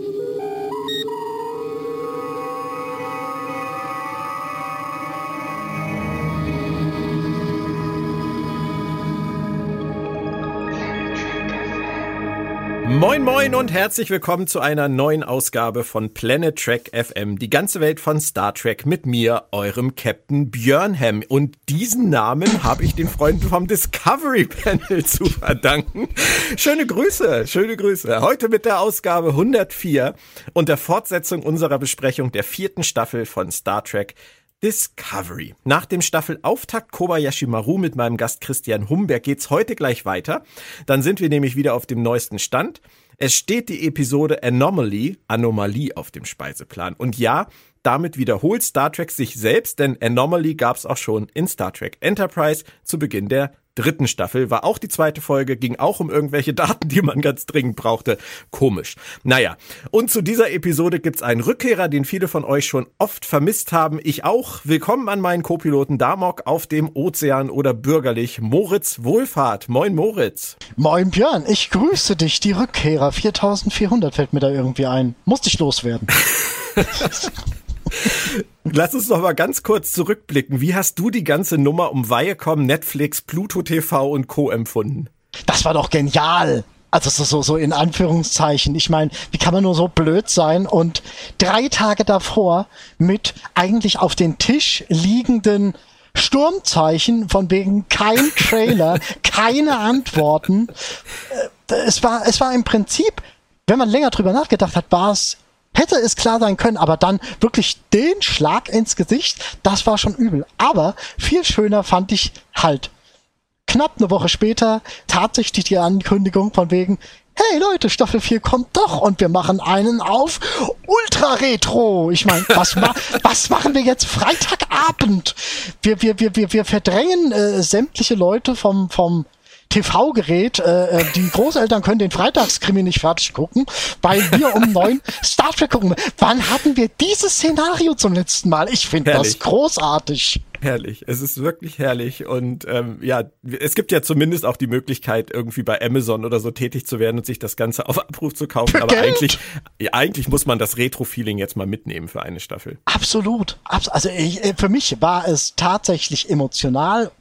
Thank you. Moin moin und herzlich willkommen zu einer neuen Ausgabe von Planet Trek FM, die ganze Welt von Star Trek mit mir, eurem Captain Björnham. Und diesen Namen habe ich den Freunden vom Discovery Panel zu verdanken. Schöne Grüße, schöne Grüße. Heute mit der Ausgabe 104 und der Fortsetzung unserer Besprechung der vierten Staffel von Star Trek Discovery. Nach dem Staffelauftakt Kobayashi Maru mit meinem Gast Christian Humberg geht's heute gleich weiter. Dann sind wir nämlich wieder auf dem neuesten Stand. Es steht die Episode Anomaly, Anomalie auf dem Speiseplan. Und ja, damit wiederholt Star Trek sich selbst, denn Anomaly gab's auch schon in Star Trek Enterprise zu Beginn der dritten Staffel. War auch die zweite Folge, ging auch um irgendwelche Daten, die man ganz dringend brauchte. Komisch. Naja, und zu dieser Episode gibt's einen Rückkehrer, den viele von euch schon oft vermisst haben. Ich auch. Willkommen an meinen Co-Piloten Damok auf dem Ozean oder bürgerlich Moritz Wohlfahrt. Moin Moritz. Moin Björn, ich grüße dich. Die Rückkehrer 4400 fällt mir da irgendwie ein. Musste ich loswerden. Lass uns noch mal ganz kurz zurückblicken. Wie hast du die ganze Nummer um Viacom, Netflix, Pluto TV und Co. empfunden? Das war doch genial. Also so, so, so in Anführungszeichen. Ich meine, wie kann man nur so blöd sein und drei Tage davor mit eigentlich auf den Tisch liegenden Sturmzeichen von wegen kein Trailer, keine Antworten. Äh, es war, es war im Prinzip, wenn man länger drüber nachgedacht hat, war es hätte es klar sein können, aber dann wirklich den Schlag ins Gesicht, das war schon übel. Aber viel schöner fand ich halt knapp eine Woche später tatsächlich die Ankündigung von wegen, hey Leute, Staffel 4 kommt doch und wir machen einen auf Ultra Retro. Ich meine, was, ma was machen wir jetzt Freitagabend? Wir, wir, wir, wir, wir verdrängen äh, sämtliche Leute vom, vom TV-Gerät. Äh, äh, die Großeltern können den Freitagskrimi nicht fertig gucken, weil wir um neun Star Trek gucken. Wann hatten wir dieses Szenario zum letzten Mal? Ich finde das großartig. Herrlich, es ist wirklich herrlich und ähm, ja, es gibt ja zumindest auch die Möglichkeit, irgendwie bei Amazon oder so tätig zu werden und sich das Ganze auf Abruf zu kaufen. Für Aber Geld? eigentlich, ja, eigentlich muss man das Retro-Feeling jetzt mal mitnehmen für eine Staffel. Absolut, also ich, äh, für mich war es tatsächlich emotional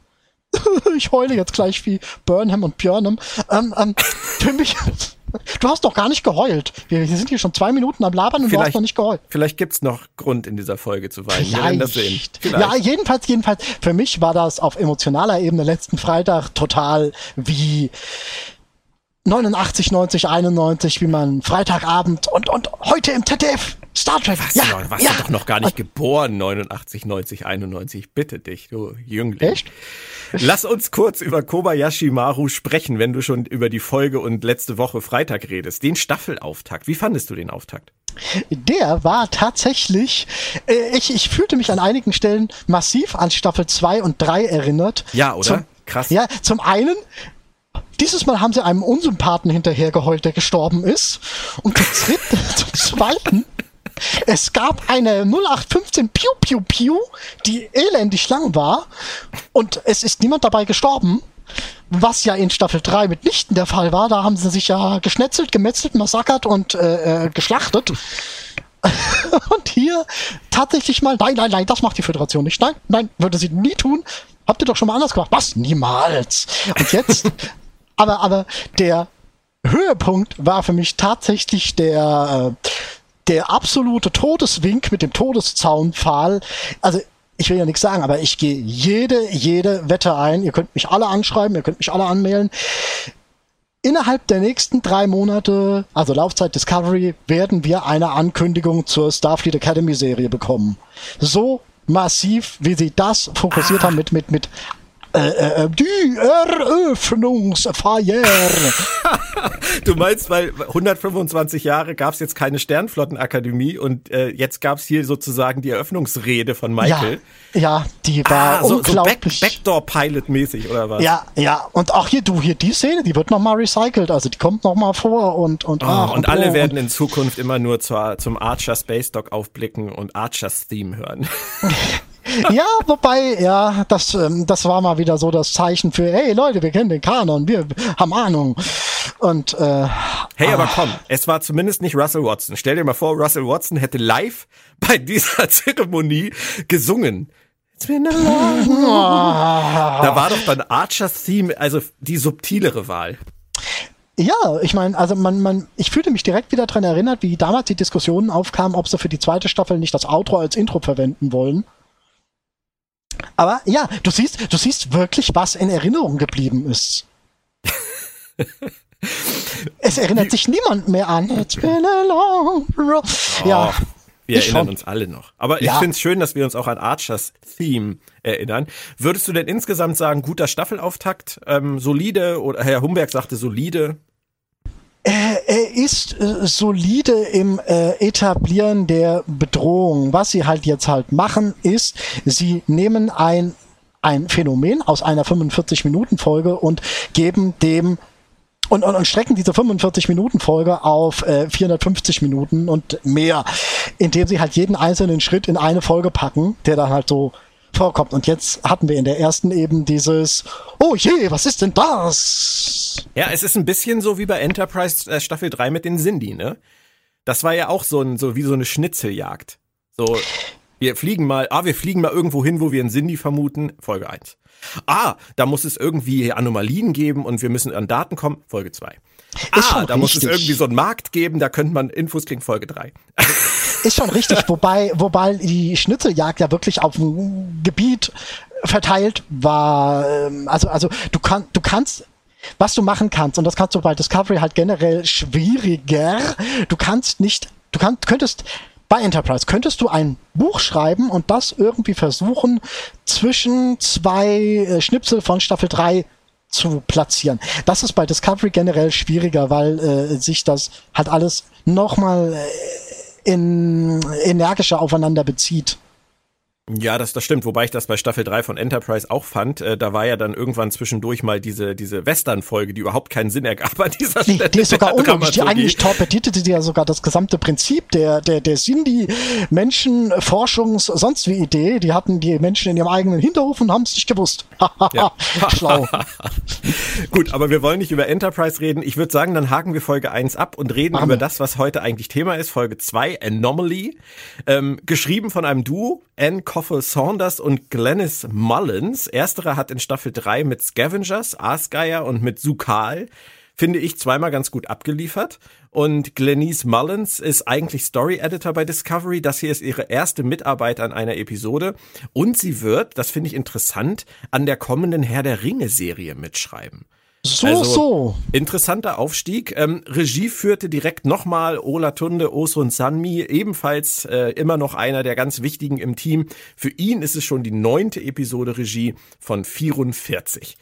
ich heule jetzt gleich wie Burnham und Björnham. Ähm, ähm, für mich, du hast doch gar nicht geheult. Wir, wir sind hier schon zwei Minuten am Labern und vielleicht, du hast noch nicht geheult. Vielleicht gibt's noch Grund in dieser Folge zu weinen. Vielleicht. das sehen. Vielleicht. Ja, jedenfalls, jedenfalls. Für mich war das auf emotionaler Ebene letzten Freitag total wie 89, 90, 91, wie man Freitagabend und, und heute im ZDF Star Trek. Was, ja, du warst ja. doch noch gar nicht geboren, 89, 90, 91. Bitte dich, du Jüngling. Echt? Lass uns kurz über Kobayashi Maru sprechen, wenn du schon über die Folge und letzte Woche Freitag redest. Den Staffelauftakt. Wie fandest du den Auftakt? Der war tatsächlich, äh, ich, ich fühlte mich an einigen Stellen massiv an Staffel 2 und 3 erinnert. Ja, oder? Zum, Krass. Ja, zum einen dieses Mal haben sie einem Unsympathen hinterhergeheult, der gestorben ist. Und zum, zum zweiten es gab eine 0815 Piu Piu Piu, die elendig lang war und es ist niemand dabei gestorben. Was ja in Staffel 3 mitnichten der Fall war. Da haben sie sich ja geschnetzelt, gemetzelt, massakert und äh, äh geschlachtet. und hier tatsächlich mal, nein, nein, nein, das macht die Föderation nicht. Nein, nein, würde sie nie tun. Habt ihr doch schon mal anders gemacht. Was? Niemals. Und jetzt, aber, aber der Höhepunkt war für mich tatsächlich der, äh, der absolute Todeswink mit dem Todeszaunpfahl. Also ich will ja nichts sagen, aber ich gehe jede, jede Wette ein. Ihr könnt mich alle anschreiben, ihr könnt mich alle anmelden. Innerhalb der nächsten drei Monate, also Laufzeit Discovery, werden wir eine Ankündigung zur Starfleet Academy Serie bekommen. So massiv, wie sie das fokussiert ah. haben mit, mit, mit äh, äh, die Eröffnungsfeier. du meinst, weil 125 Jahre gab es jetzt keine Sternflottenakademie und äh, jetzt gab es hier sozusagen die Eröffnungsrede von Michael. Ja, ja die war ah, so, unglaublich. So Back, Backdoor-Pilot-mäßig oder was? Ja, ja. Und auch hier, du, hier die Szene, die wird nochmal recycelt. Also die kommt nochmal vor und und, oh, ach, und, und alle oh, werden in Zukunft immer nur zur, zum Archer Space Dock aufblicken und Archers Theme hören. ja, wobei, ja, das, ähm, das war mal wieder so das Zeichen für, hey Leute, wir kennen den Kanon, wir haben Ahnung. Und äh, Hey, aber komm, es war zumindest nicht Russell Watson. Stell dir mal vor, Russell Watson hätte live bei dieser Zeremonie gesungen. Da war doch dann Archers Theme, also die subtilere Wahl. Ja, ich meine, also man, man, ich fühlte mich direkt wieder dran erinnert, wie damals die Diskussionen aufkamen, ob sie für die zweite Staffel nicht das Outro als Intro verwenden wollen. Aber ja, du siehst, du siehst wirklich, was in Erinnerung geblieben ist. es erinnert sich niemand mehr an. It's been a long road. Ja. Oh, wir erinnern schon. uns alle noch. Aber ja. ich finde es schön, dass wir uns auch an Archers Theme erinnern. Würdest du denn insgesamt sagen, guter Staffelauftakt, ähm, solide oder Herr Humberg sagte solide? Er, ist äh, solide im äh, Etablieren der Bedrohung. Was sie halt jetzt halt machen, ist, sie nehmen ein ein Phänomen aus einer 45-Minuten-Folge und geben dem und, und, und strecken diese 45-Minuten-Folge auf äh, 450 Minuten und mehr, indem sie halt jeden einzelnen Schritt in eine Folge packen, der dann halt so vorkommt. Und jetzt hatten wir in der ersten eben dieses, oh je, was ist denn das? Ja, es ist ein bisschen so wie bei Enterprise äh, Staffel 3 mit den Sindhi, ne? Das war ja auch so, ein, so wie so eine Schnitzeljagd. So, wir fliegen mal, ah, wir fliegen mal irgendwo hin, wo wir einen Sindhi vermuten, Folge 1. Ah, da muss es irgendwie Anomalien geben und wir müssen an Daten kommen, Folge 2. Ah, da muss es irgendwie so einen Markt geben, da könnte man Infos kriegen, Folge 3. Ist schon richtig, wobei, wobei die Schnitzeljagd ja wirklich auf dem Gebiet verteilt war. Ähm, also, also du, kann, du kannst was du machen kannst, und das kannst du bei Discovery halt generell schwieriger, du kannst nicht, du kannst, könntest bei Enterprise könntest du ein Buch schreiben und das irgendwie versuchen, zwischen zwei äh, Schnipsel von Staffel 3 zu platzieren. Das ist bei Discovery generell schwieriger, weil äh, sich das halt alles nochmal äh, in, energischer aufeinander bezieht. Ja, das, das stimmt, wobei ich das bei Staffel 3 von Enterprise auch fand. Äh, da war ja dann irgendwann zwischendurch mal diese, diese Western-Folge, die überhaupt keinen Sinn ergab an dieser Stelle. Die, die ist sogar unlogisch, die eigentlich torpedierte die ja sogar das gesamte Prinzip der, der, der Sindhi-Menschen, Forschungs-, sonst wie Idee. Die hatten die Menschen in ihrem eigenen Hinterhof und haben es nicht gewusst. Schlau. Gut, aber wir wollen nicht über Enterprise reden. Ich würde sagen, dann haken wir Folge 1 ab und reden Machen über das, was heute eigentlich Thema ist. Folge 2, Anomaly. Ähm, geschrieben von einem Duo, Anne Coffel Saunders und Glennis Mullins. Ersterer hat in Staffel 3 mit Scavengers, Aasgeier und mit Sukal finde ich zweimal ganz gut abgeliefert. Und Glenise Mullins ist eigentlich Story Editor bei Discovery. Das hier ist ihre erste Mitarbeit an einer Episode. Und sie wird, das finde ich interessant, an der kommenden Herr der Ringe Serie mitschreiben. So, also, so. Interessanter Aufstieg. Ähm, Regie führte direkt nochmal Ola Tunde, Osun Sanmi, ebenfalls äh, immer noch einer der ganz wichtigen im Team. Für ihn ist es schon die neunte Episode Regie von 44.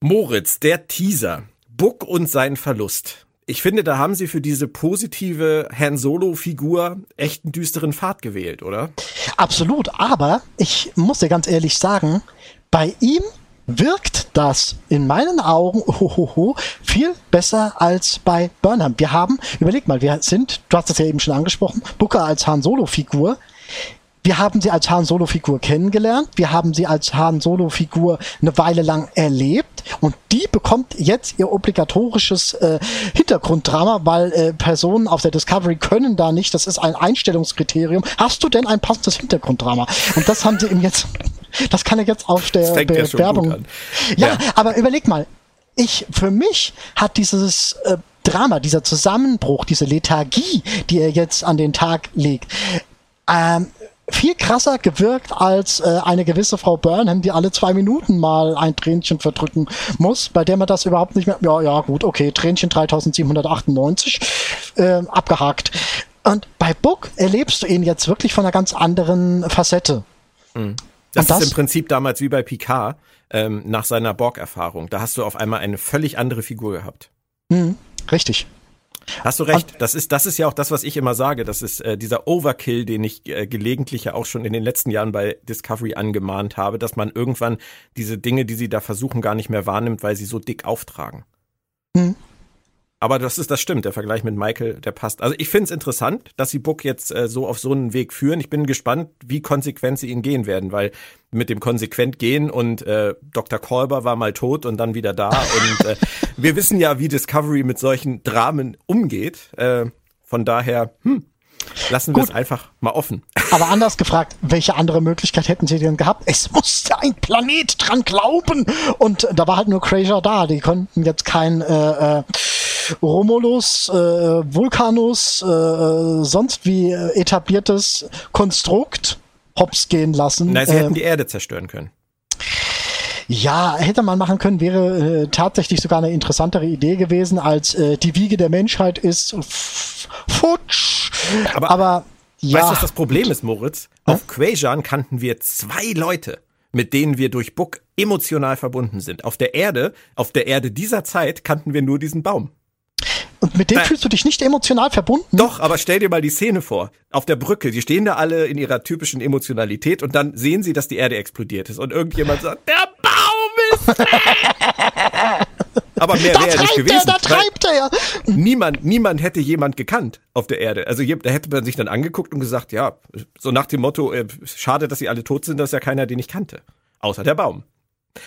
Moritz, der Teaser. Buck und sein Verlust. Ich finde, da haben sie für diese positive Han Solo-Figur echt einen düsteren Pfad gewählt, oder? Absolut, aber ich muss dir ganz ehrlich sagen, bei ihm wirkt das in meinen Augen ohoho, viel besser als bei Burnham. Wir haben, überleg mal, wir sind, du hast das ja eben schon angesprochen, Booker als Han Solo-Figur. Wir haben sie als Han Solo-Figur kennengelernt. Wir haben sie als Han Solo-Figur eine Weile lang erlebt. Und die bekommt jetzt ihr obligatorisches äh, Hintergrunddrama, weil äh, Personen auf der Discovery können da nicht. Das ist ein Einstellungskriterium. Hast du denn ein passendes Hintergrunddrama? Und das haben sie ihm jetzt das kann er jetzt auf der Werbung. Ja, ja, aber überleg mal. Ich, für mich hat dieses äh, Drama, dieser Zusammenbruch, diese Lethargie, die er jetzt an den Tag legt, ähm, viel krasser gewirkt als äh, eine gewisse Frau Burnham, die alle zwei Minuten mal ein Tränchen verdrücken muss, bei der man das überhaupt nicht mehr, ja, ja, gut, okay, Tränchen 3798, äh, abgehakt. Und bei Book erlebst du ihn jetzt wirklich von einer ganz anderen Facette. Mhm. Das, das, ist im Prinzip damals wie bei Picard ähm, nach seiner Borg-Erfahrung. Da hast du auf einmal eine völlig andere Figur gehabt. Mhm, richtig. Hast du recht. Das ist, das ist ja auch das, was ich immer sage. Das ist äh, dieser Overkill, den ich äh, gelegentlich ja auch schon in den letzten Jahren bei Discovery angemahnt habe, dass man irgendwann diese Dinge, die sie da versuchen, gar nicht mehr wahrnimmt, weil sie so dick auftragen. Mhm. Aber das ist, das stimmt, der Vergleich mit Michael, der passt. Also ich finde es interessant, dass sie Book jetzt äh, so auf so einen Weg führen. Ich bin gespannt, wie konsequent sie ihn gehen werden, weil mit dem konsequent gehen und äh, Dr. Kolber war mal tot und dann wieder da. und äh, wir wissen ja, wie Discovery mit solchen Dramen umgeht. Äh, von daher, hm, lassen wir es einfach mal offen. Aber anders gefragt, welche andere Möglichkeit hätten sie denn gehabt? Es musste ein Planet dran glauben. Und da war halt nur Crazier da. Die konnten jetzt kein äh, äh, Romulus, äh, Vulcanus, äh, sonst wie etabliertes Konstrukt hops gehen lassen. Nein, sie hätten die Erde zerstören können. Ja, hätte man machen können, wäre äh, tatsächlich sogar eine interessantere Idee gewesen, als äh, die Wiege der Menschheit ist futsch. Aber, Aber ja. Weißt du, was das Problem ist, Moritz? Hm? Auf Quajan kannten wir zwei Leute, mit denen wir durch Book emotional verbunden sind. Auf der Erde, auf der Erde dieser Zeit kannten wir nur diesen Baum. Und mit dem Nein. fühlst du dich nicht emotional verbunden? Doch, aber stell dir mal die Szene vor. Auf der Brücke, die stehen da alle in ihrer typischen Emotionalität und dann sehen sie, dass die Erde explodiert ist und irgendjemand sagt, der Baum ist Aber mehr wäre nicht gewesen. Er, da treibt er. Niemand, niemand hätte jemand gekannt auf der Erde. Also da hätte man sich dann angeguckt und gesagt, ja, so nach dem Motto, äh, schade, dass sie alle tot sind, das ist ja keiner, den ich kannte. Außer der Baum.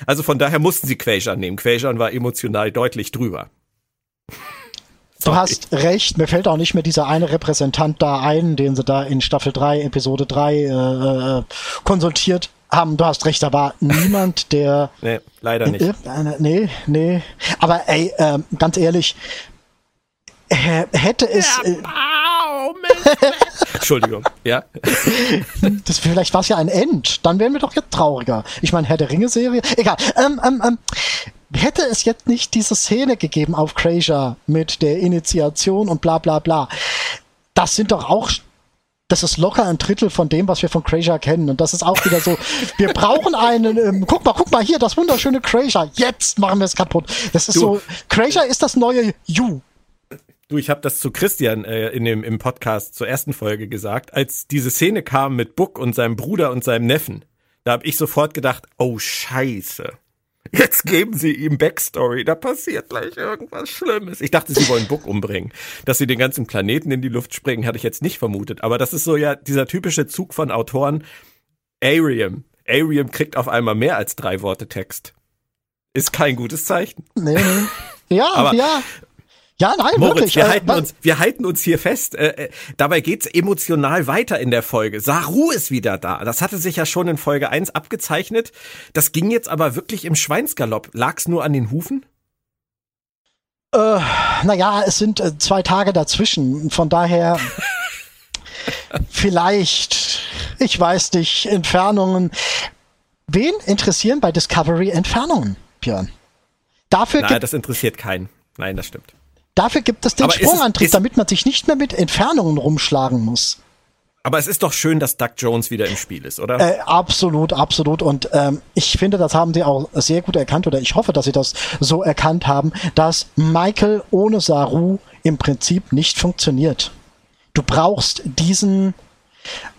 Also von daher mussten sie Quajan nehmen. Quajan war emotional deutlich drüber. Du hast recht, mir fällt auch nicht mehr dieser eine Repräsentant da ein, den sie da in Staffel 3, Episode 3 äh, äh, konsultiert haben. Du hast recht, da war niemand, der. Nee, leider nicht. Äh, nee, nee. Aber ey, äh, ganz ehrlich, hätte es. Äh, Entschuldigung, ja. Das, vielleicht war es ja ein End. Dann wären wir doch jetzt trauriger. Ich meine, Herr der Ringe-Serie. Egal. Ähm, ähm, ähm, hätte es jetzt nicht diese Szene gegeben auf Crazier mit der Initiation und bla bla bla, das sind doch auch das ist locker ein Drittel von dem, was wir von Crazier kennen. Und das ist auch wieder so, wir brauchen einen, ähm, guck mal, guck mal hier, das wunderschöne Crazier. Jetzt machen wir es kaputt. Das ist du, so, Crazier ist das neue You. Du, ich habe das zu Christian äh, in dem im Podcast zur ersten Folge gesagt, als diese Szene kam mit Buck und seinem Bruder und seinem Neffen. Da habe ich sofort gedacht, oh Scheiße. Jetzt geben sie ihm Backstory, da passiert gleich irgendwas Schlimmes. Ich dachte, sie wollen Book umbringen. Dass sie den ganzen Planeten in die Luft springen, hatte ich jetzt nicht vermutet. Aber das ist so ja dieser typische Zug von Autoren. Arium. Arium kriegt auf einmal mehr als drei Worte Text. Ist kein gutes Zeichen. Nee, nee. Ja, Aber ja. Ja, nein, Moritz, wirklich. Wir, äh, halten uns, wir halten uns hier fest. Äh, äh, dabei geht's emotional weiter in der Folge. Saru ist wieder da. Das hatte sich ja schon in Folge 1 abgezeichnet. Das ging jetzt aber wirklich im Schweinsgalopp. Lag's nur an den Hufen? Äh, naja, es sind äh, zwei Tage dazwischen. Von daher vielleicht, ich weiß nicht, Entfernungen. Wen interessieren bei Discovery Entfernungen, Björn? Dafür Nein, das interessiert keinen. Nein, das stimmt. Dafür gibt es den aber Sprungantrieb, es, damit man sich nicht mehr mit Entfernungen rumschlagen muss. Aber es ist doch schön, dass Doug Jones wieder im Spiel ist, oder? Äh, absolut, absolut. Und ähm, ich finde, das haben sie auch sehr gut erkannt, oder ich hoffe, dass sie das so erkannt haben, dass Michael ohne Saru im Prinzip nicht funktioniert. Du brauchst diesen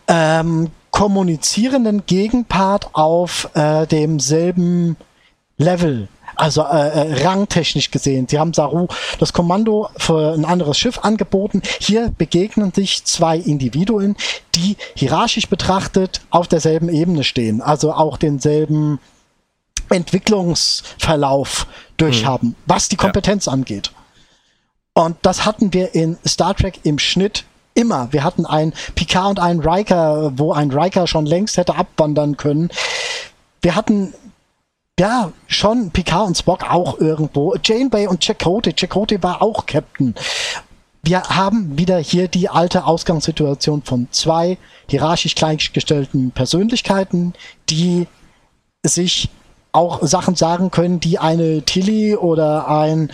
ähm, kommunizierenden Gegenpart auf äh, demselben Level also äh, äh, rangtechnisch gesehen. Sie haben Saru das Kommando für ein anderes Schiff angeboten. Hier begegnen sich zwei Individuen, die hierarchisch betrachtet auf derselben Ebene stehen, also auch denselben Entwicklungsverlauf durchhaben, mhm. was die Kompetenz ja. angeht. Und das hatten wir in Star Trek im Schnitt immer. Wir hatten einen Picard und einen Riker, wo ein Riker schon längst hätte abwandern können. Wir hatten ja, schon Picard und Spock auch irgendwo. Janeway und Chakotay. Chakotay war auch Captain. Wir haben wieder hier die alte Ausgangssituation von zwei hierarchisch gleichgestellten Persönlichkeiten, die sich auch Sachen sagen können, die eine Tilly oder ein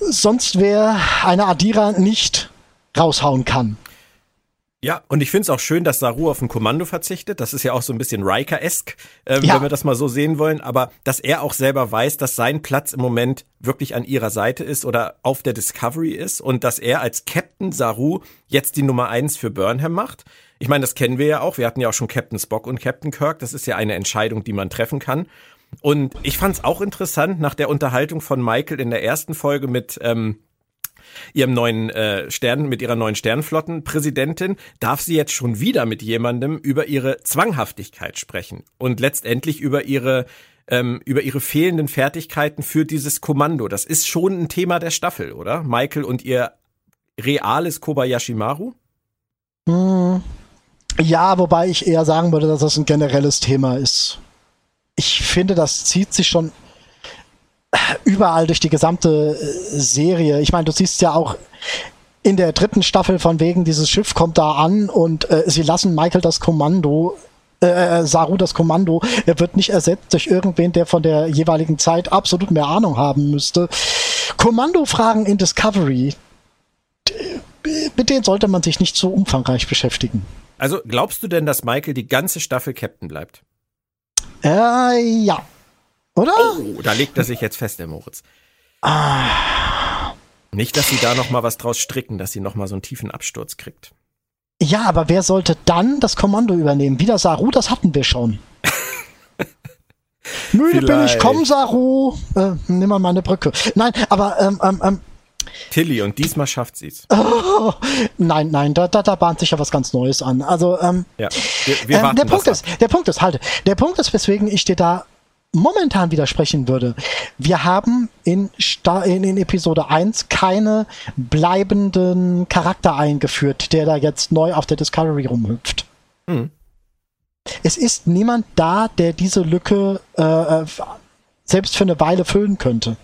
sonst wer, eine Adira nicht raushauen kann. Ja, und ich finde es auch schön, dass Saru auf ein Kommando verzichtet. Das ist ja auch so ein bisschen Riker-esk, ähm, ja. wenn wir das mal so sehen wollen. Aber dass er auch selber weiß, dass sein Platz im Moment wirklich an ihrer Seite ist oder auf der Discovery ist und dass er als Captain Saru jetzt die Nummer eins für Burnham macht. Ich meine, das kennen wir ja auch. Wir hatten ja auch schon Captain Spock und Captain Kirk. Das ist ja eine Entscheidung, die man treffen kann. Und ich fand es auch interessant nach der Unterhaltung von Michael in der ersten Folge mit ähm, ihrem neuen äh, Stern, mit ihrer neuen Sternflottenpräsidentin, darf sie jetzt schon wieder mit jemandem über ihre Zwanghaftigkeit sprechen und letztendlich über ihre ähm, über ihre fehlenden Fertigkeiten für dieses Kommando. Das ist schon ein Thema der Staffel, oder? Michael und ihr reales Kobayashi Maru? Hm. Ja, wobei ich eher sagen würde, dass das ein generelles Thema ist. Ich finde, das zieht sich schon überall durch die gesamte äh, Serie. Ich meine, du siehst ja auch in der dritten Staffel von wegen, dieses Schiff kommt da an und äh, sie lassen Michael das Kommando äh, äh, Saru das Kommando. Er wird nicht ersetzt durch irgendwen, der von der jeweiligen Zeit absolut mehr Ahnung haben müsste. Kommandofragen in Discovery, mit denen sollte man sich nicht so umfangreich beschäftigen. Also glaubst du denn, dass Michael die ganze Staffel Captain bleibt? Äh, ja. Oder? Oh, da legt er sich jetzt fest, der Moritz. Ah. Nicht, dass sie da noch mal was draus stricken, dass sie noch mal so einen tiefen Absturz kriegt. Ja, aber wer sollte dann das Kommando übernehmen? Wieder Saru, das hatten wir schon. Müde bin ich, komm Saru. Äh, nimm mal meine Brücke. Nein, aber ähm, ähm, ähm, Tilly, und diesmal schafft sie's. Oh, nein, nein, da, da, da bahnt sich ja was ganz Neues an. Also, ähm, ja, wir, wir ähm, der Punkt ist, der Punkt ist, halte, der Punkt ist, weswegen ich dir da momentan widersprechen würde. Wir haben in, in, in Episode 1 keine bleibenden Charakter eingeführt, der da jetzt neu auf der Discovery rumhüpft. Mhm. Es ist niemand da, der diese Lücke äh, äh, selbst für eine Weile füllen könnte.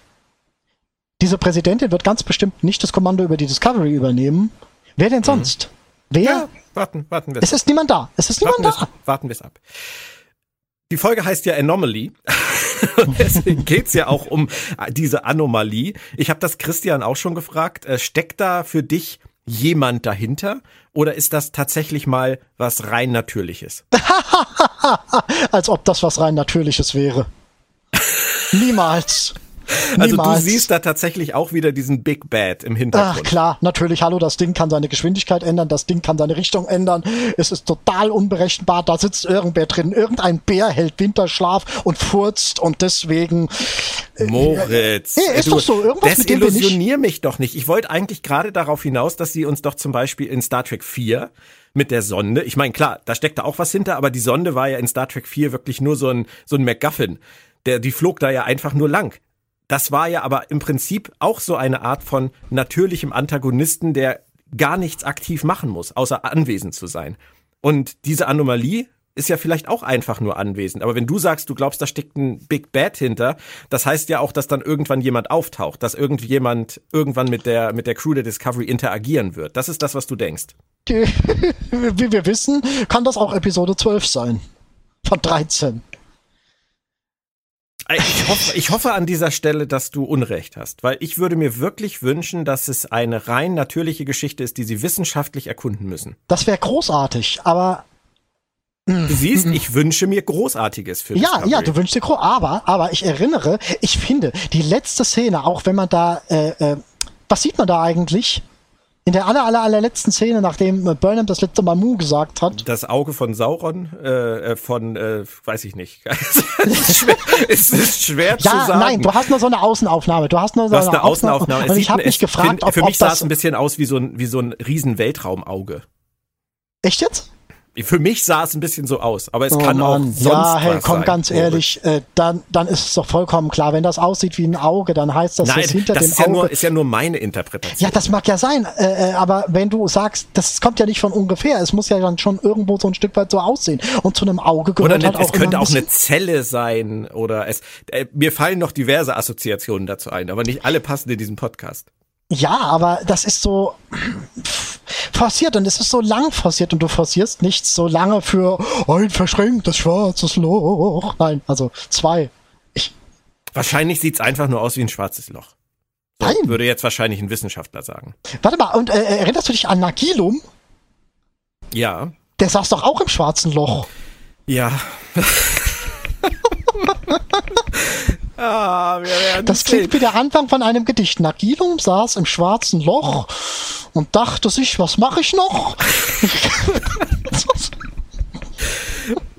Diese Präsidentin wird ganz bestimmt nicht das Kommando über die Discovery übernehmen. Wer denn mhm. sonst? Mhm. Wer? Ja, warten, warten wir Es ist niemand da. Es ist niemand warten da. Warten wir es ab. Die Folge heißt ja Anomaly. Deswegen geht's ja auch um diese Anomalie. Ich habe das Christian auch schon gefragt. Äh, steckt da für dich jemand dahinter? Oder ist das tatsächlich mal was rein Natürliches? Als ob das was rein Natürliches wäre. Niemals. Also du siehst da tatsächlich auch wieder diesen Big Bad im Hintergrund. Ach klar, natürlich, hallo, das Ding kann seine Geschwindigkeit ändern, das Ding kann seine Richtung ändern. Es ist total unberechenbar, da sitzt irgendwer drin, irgendein Bär hält Winterschlaf und furzt und deswegen äh, Moritz, äh, ist du, doch so, irgendwas desillusionier mich doch nicht. Ich wollte eigentlich gerade darauf hinaus, dass sie uns doch zum Beispiel in Star Trek 4 mit der Sonde. Ich meine, klar, da steckt da auch was hinter, aber die Sonde war ja in Star Trek 4 wirklich nur so ein, so ein MacGuffin. Der, die flog da ja einfach nur lang. Das war ja aber im Prinzip auch so eine Art von natürlichem Antagonisten, der gar nichts aktiv machen muss, außer anwesend zu sein. Und diese Anomalie ist ja vielleicht auch einfach nur anwesend. Aber wenn du sagst, du glaubst, da steckt ein Big Bad hinter, das heißt ja auch, dass dann irgendwann jemand auftaucht, dass irgendjemand irgendwann mit der, mit der Crew der Discovery interagieren wird. Das ist das, was du denkst. Wie wir wissen, kann das auch Episode 12 sein. Von 13. Ich hoffe, ich hoffe an dieser Stelle, dass du Unrecht hast, weil ich würde mir wirklich wünschen, dass es eine rein natürliche Geschichte ist, die sie wissenschaftlich erkunden müssen. Das wäre großartig, aber Du siehst, ich wünsche mir Großartiges für Ja, Discovery. ja, du wünschst dir Groß, aber, aber ich erinnere, ich finde, die letzte Szene, auch wenn man da, äh, äh, was sieht man da eigentlich? In der aller, aller, allerletzten Szene, nachdem äh, Burnham das letzte Mal Mu gesagt hat. Das Auge von Sauron, äh, äh von, äh, weiß ich nicht. es, ist schwer, es ist schwer ja, zu sagen. Nein, du hast nur so eine Außenaufnahme. Du hast nur so eine, eine Außenaufnahme. Und ich habe mich gefragt, find, ob Für mich ob sah es ein bisschen aus wie so ein, wie so ein riesen Weltraumauge. Echt jetzt? Für mich sah es ein bisschen so aus, aber es oh kann Mann. auch sonst Ja, hey, komm, sein. ganz ehrlich, äh, dann, dann ist es doch vollkommen klar. Wenn das aussieht wie ein Auge, dann heißt das, Nein, dass hinter das dem ist ja, Auge nur, ist ja nur meine Interpretation. Ja, das mag ja sein, äh, äh, aber wenn du sagst, das kommt ja nicht von ungefähr, es muss ja dann schon irgendwo so ein Stück weit so aussehen. Und zu einem Auge gehört oder halt auch es könnte auch ein eine Zelle sein oder es. Äh, mir fallen noch diverse Assoziationen dazu ein, aber nicht alle passen in diesen Podcast. Ja, aber das ist so forciert und es ist so lang forciert und du forcierst nichts so lange für ein verschränktes schwarzes Loch. Nein, also zwei. Ich, Wahrscheinlich sieht's einfach nur aus wie ein schwarzes Loch. So, Nein. Würde jetzt wahrscheinlich ein Wissenschaftler sagen. warte mal, und äh, erinnerst du dich an Nagilum? Ja. Der saß doch auch im schwarzen Loch. Ja. ah, wir werden Das klingt wie der Anfang von einem Gedicht. Nagilum saß im schwarzen Loch und dachte sich, was mache ich noch?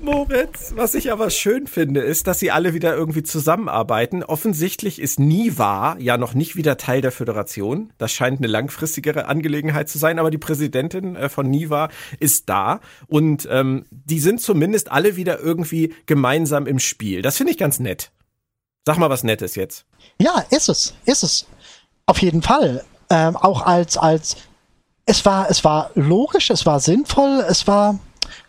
Moritz, was ich aber schön finde, ist, dass sie alle wieder irgendwie zusammenarbeiten. Offensichtlich ist Niva ja noch nicht wieder Teil der Föderation. Das scheint eine langfristigere Angelegenheit zu sein, aber die Präsidentin äh, von Niva ist da und ähm, die sind zumindest alle wieder irgendwie gemeinsam im Spiel. Das finde ich ganz nett. Sag mal was Nettes jetzt. Ja, ist es, ist es. Auf jeden Fall. Ähm, auch als, als, es war, es war logisch, es war sinnvoll, es war,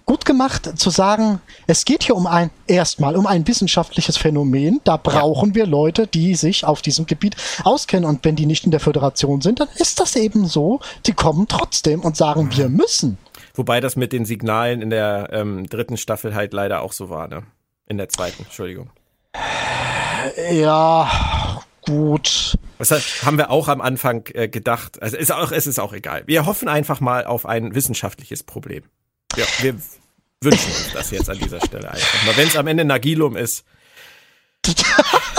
gut gemacht zu sagen, es geht hier um ein, erstmal um ein wissenschaftliches Phänomen. Da brauchen wir Leute, die sich auf diesem Gebiet auskennen. Und wenn die nicht in der Föderation sind, dann ist das eben so. Die kommen trotzdem und sagen, wir müssen. Wobei das mit den Signalen in der ähm, dritten Staffel halt leider auch so war, ne? In der zweiten, Entschuldigung. Ja, gut. Das haben wir auch am Anfang äh, gedacht. Also ist auch, es ist auch egal. Wir hoffen einfach mal auf ein wissenschaftliches Problem. Ja, wir wünschen uns das jetzt an dieser Stelle einfach mal. Wenn es am Ende Nagilum ist.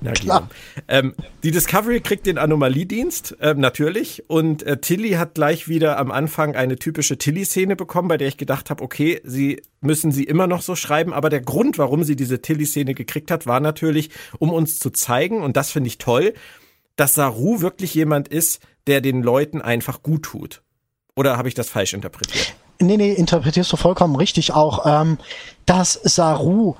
Nagilum. Ähm, die Discovery kriegt den Anomaliedienst, äh, natürlich. Und äh, Tilly hat gleich wieder am Anfang eine typische Tilly-Szene bekommen, bei der ich gedacht habe, okay, sie müssen sie immer noch so schreiben. Aber der Grund, warum sie diese Tilly-Szene gekriegt hat, war natürlich, um uns zu zeigen, und das finde ich toll, dass Saru wirklich jemand ist, der den Leuten einfach gut tut. Oder habe ich das falsch interpretiert? Nee, nee, interpretierst du vollkommen richtig auch, ähm, dass Saru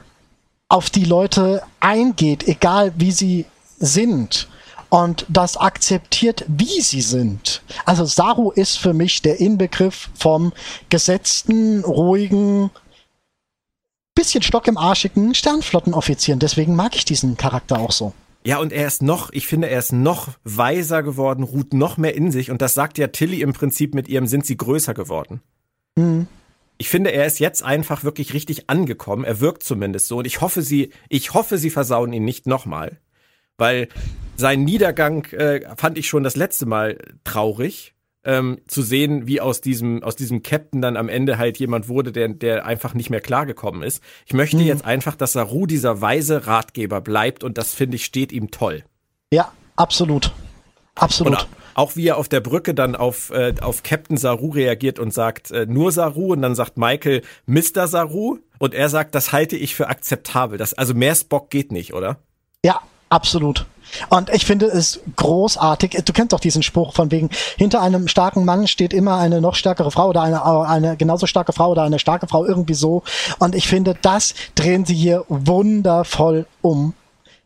auf die Leute eingeht, egal wie sie sind und das akzeptiert, wie sie sind. Also Saru ist für mich der Inbegriff vom gesetzten, ruhigen, bisschen Stock im Arschigen Sternflottenoffizieren. Deswegen mag ich diesen Charakter auch so. Ja, und er ist noch, ich finde, er ist noch weiser geworden, ruht noch mehr in sich. Und das sagt ja Tilly im Prinzip mit ihrem, sind sie größer geworden. Mhm. Ich finde, er ist jetzt einfach wirklich richtig angekommen. Er wirkt zumindest so. Und ich hoffe, sie, ich hoffe, sie versauen ihn nicht nochmal. Weil sein Niedergang äh, fand ich schon das letzte Mal traurig ähm, zu sehen, wie aus diesem, aus diesem Captain dann am Ende halt jemand wurde, der, der einfach nicht mehr klargekommen ist. Ich möchte mhm. jetzt einfach, dass Saru dieser weise Ratgeber bleibt und das finde ich steht ihm toll. Ja, absolut. Absolut. Und auch wie er auf der Brücke dann auf, äh, auf Captain Saru reagiert und sagt, äh, nur Saru und dann sagt Michael, Mr. Saru und er sagt, das halte ich für akzeptabel. Das, also mehr Spock geht nicht, oder? Ja, absolut. Und ich finde es großartig. Du kennst doch diesen Spruch von wegen, hinter einem starken Mann steht immer eine noch stärkere Frau oder eine, eine genauso starke Frau oder eine starke Frau irgendwie so. Und ich finde, das drehen sie hier wundervoll um.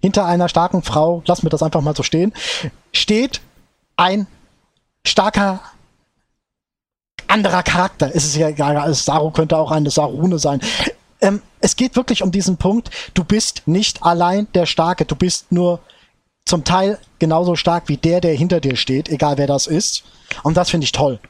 Hinter einer starken Frau, lass mir das einfach mal so stehen, steht ein starker anderer Charakter. Es ist ja egal, Saru könnte auch eine Sarune sein ähm, es geht wirklich um diesen Punkt, du bist nicht allein der Starke, du bist nur zum Teil genauso stark wie der, der hinter dir steht, egal wer das ist. Und das finde ich toll.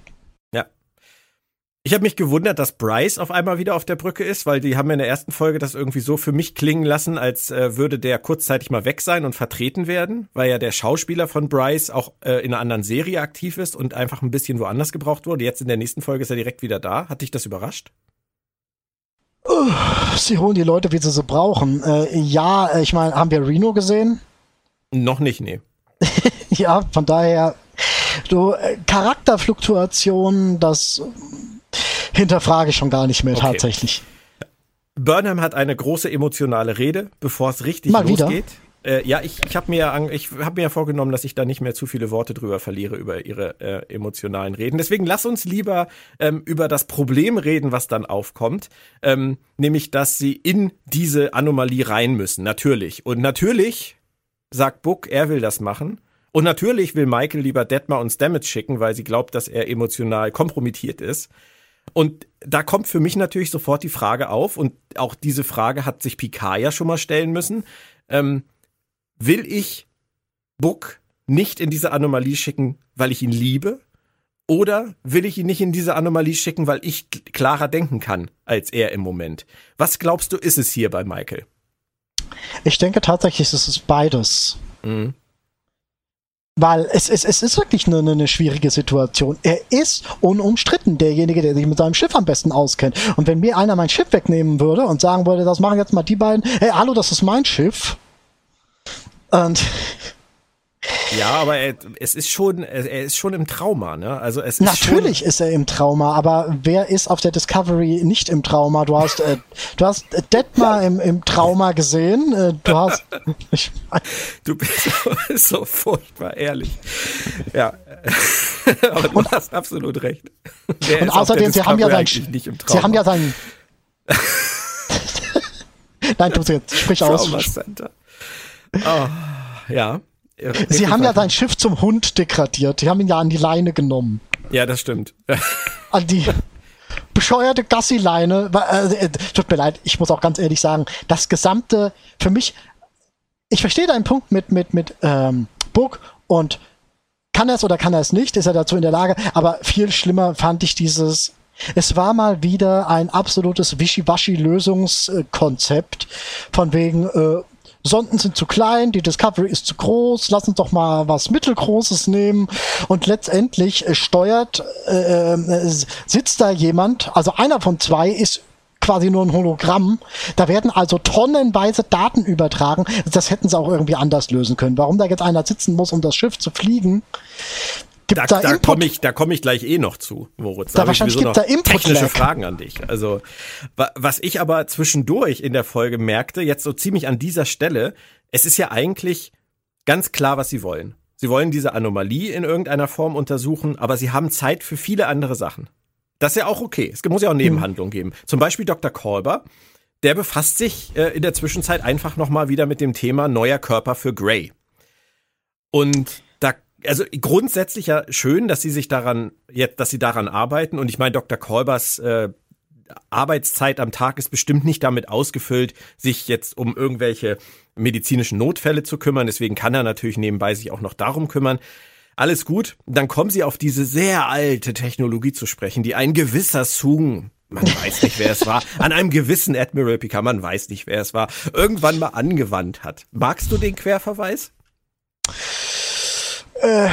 Ich habe mich gewundert, dass Bryce auf einmal wieder auf der Brücke ist, weil die haben in der ersten Folge das irgendwie so für mich klingen lassen, als äh, würde der kurzzeitig mal weg sein und vertreten werden, weil ja der Schauspieler von Bryce auch äh, in einer anderen Serie aktiv ist und einfach ein bisschen woanders gebraucht wurde. Jetzt in der nächsten Folge ist er direkt wieder da. Hat dich das überrascht? sie holen die Leute, wie sie sie brauchen. Äh, ja, ich meine, haben wir Reno gesehen? Noch nicht, nee. ja, von daher, so äh, Charakterfluktuationen, das hinterfrage ich schon gar nicht mehr okay. tatsächlich. Burnham hat eine große emotionale Rede, bevor es richtig Mal losgeht. Wieder. Äh, ja, ich, ich habe mir, ich hab mir ja vorgenommen, dass ich da nicht mehr zu viele Worte drüber verliere, über ihre äh, emotionalen Reden. Deswegen lass uns lieber ähm, über das Problem reden, was dann aufkommt. Ähm, nämlich, dass sie in diese Anomalie rein müssen. Natürlich. Und natürlich sagt Book, er will das machen. Und natürlich will Michael lieber Detmar und Stamets schicken, weil sie glaubt, dass er emotional kompromittiert ist. Und da kommt für mich natürlich sofort die Frage auf, und auch diese Frage hat sich Picard ja schon mal stellen müssen. Ähm, will ich Book nicht in diese Anomalie schicken, weil ich ihn liebe? Oder will ich ihn nicht in diese Anomalie schicken, weil ich klarer denken kann als er im Moment? Was glaubst du, ist es hier bei Michael? Ich denke tatsächlich, es ist beides. Mhm. Weil es, es, es ist wirklich eine, eine schwierige Situation. Er ist unumstritten derjenige, der sich mit seinem Schiff am besten auskennt. Und wenn mir einer mein Schiff wegnehmen würde und sagen würde, das machen jetzt mal die beiden, hey, hallo, das ist mein Schiff, und Ja, aber er, es ist schon, er ist schon im Trauma, ne? Also es ist Natürlich schon, ist er im Trauma, aber wer ist auf der Discovery nicht im Trauma? Du hast, äh, du hast Detmar im, im Trauma gesehen. Äh, du hast, ich, du bist so, furchtbar ehrlich. Ja, aber du und, hast absolut recht. Wer und außerdem, sie haben ja sein, sie haben ja sein. Nein, tu jetzt, sprich Trauma aus. Center. Oh, ja. Sie haben ja sein Schiff zum Hund degradiert. Sie haben ihn ja an die Leine genommen. Ja, das stimmt. an die bescheuerte Gassi-Leine. Äh, tut mir leid, ich muss auch ganz ehrlich sagen, das gesamte, für mich, ich verstehe deinen Punkt mit, mit, mit ähm, Book und kann er es oder kann er es nicht, ist er dazu in der Lage, aber viel schlimmer fand ich dieses es war mal wieder ein absolutes Wischiwaschi-Lösungskonzept von wegen, äh, Sonden sind zu klein, die Discovery ist zu groß, lass uns doch mal was Mittelgroßes nehmen. Und letztendlich äh, steuert, äh, äh, sitzt da jemand, also einer von zwei ist quasi nur ein Hologramm. Da werden also tonnenweise Daten übertragen. Das hätten sie auch irgendwie anders lösen können. Warum da jetzt einer sitzen muss, um das Schiff zu fliegen, Gibt da, da, da komme ich, da komme ich gleich eh noch zu, Moritz. Da, da wahrscheinlich gibt da Input technische Fragen an dich. Also, was ich aber zwischendurch in der Folge merkte, jetzt so ziemlich an dieser Stelle, es ist ja eigentlich ganz klar, was sie wollen. Sie wollen diese Anomalie in irgendeiner Form untersuchen, aber sie haben Zeit für viele andere Sachen. Das ist ja auch okay. Es muss ja auch Nebenhandlungen mhm. geben. Zum Beispiel Dr. Kolber, der befasst sich äh, in der Zwischenzeit einfach nochmal wieder mit dem Thema neuer Körper für Grey. Und also grundsätzlich ja schön, dass sie sich daran jetzt, dass sie daran arbeiten. Und ich meine, Dr. Kolbers äh, Arbeitszeit am Tag ist bestimmt nicht damit ausgefüllt, sich jetzt um irgendwelche medizinischen Notfälle zu kümmern. Deswegen kann er natürlich nebenbei sich auch noch darum kümmern. Alles gut. Dann kommen sie auf diese sehr alte Technologie zu sprechen, die ein gewisser Sung man weiß nicht, wer es war, an einem gewissen Admiral Picard, man weiß nicht, wer es war, irgendwann mal angewandt hat. Magst du den Querverweis? Äh,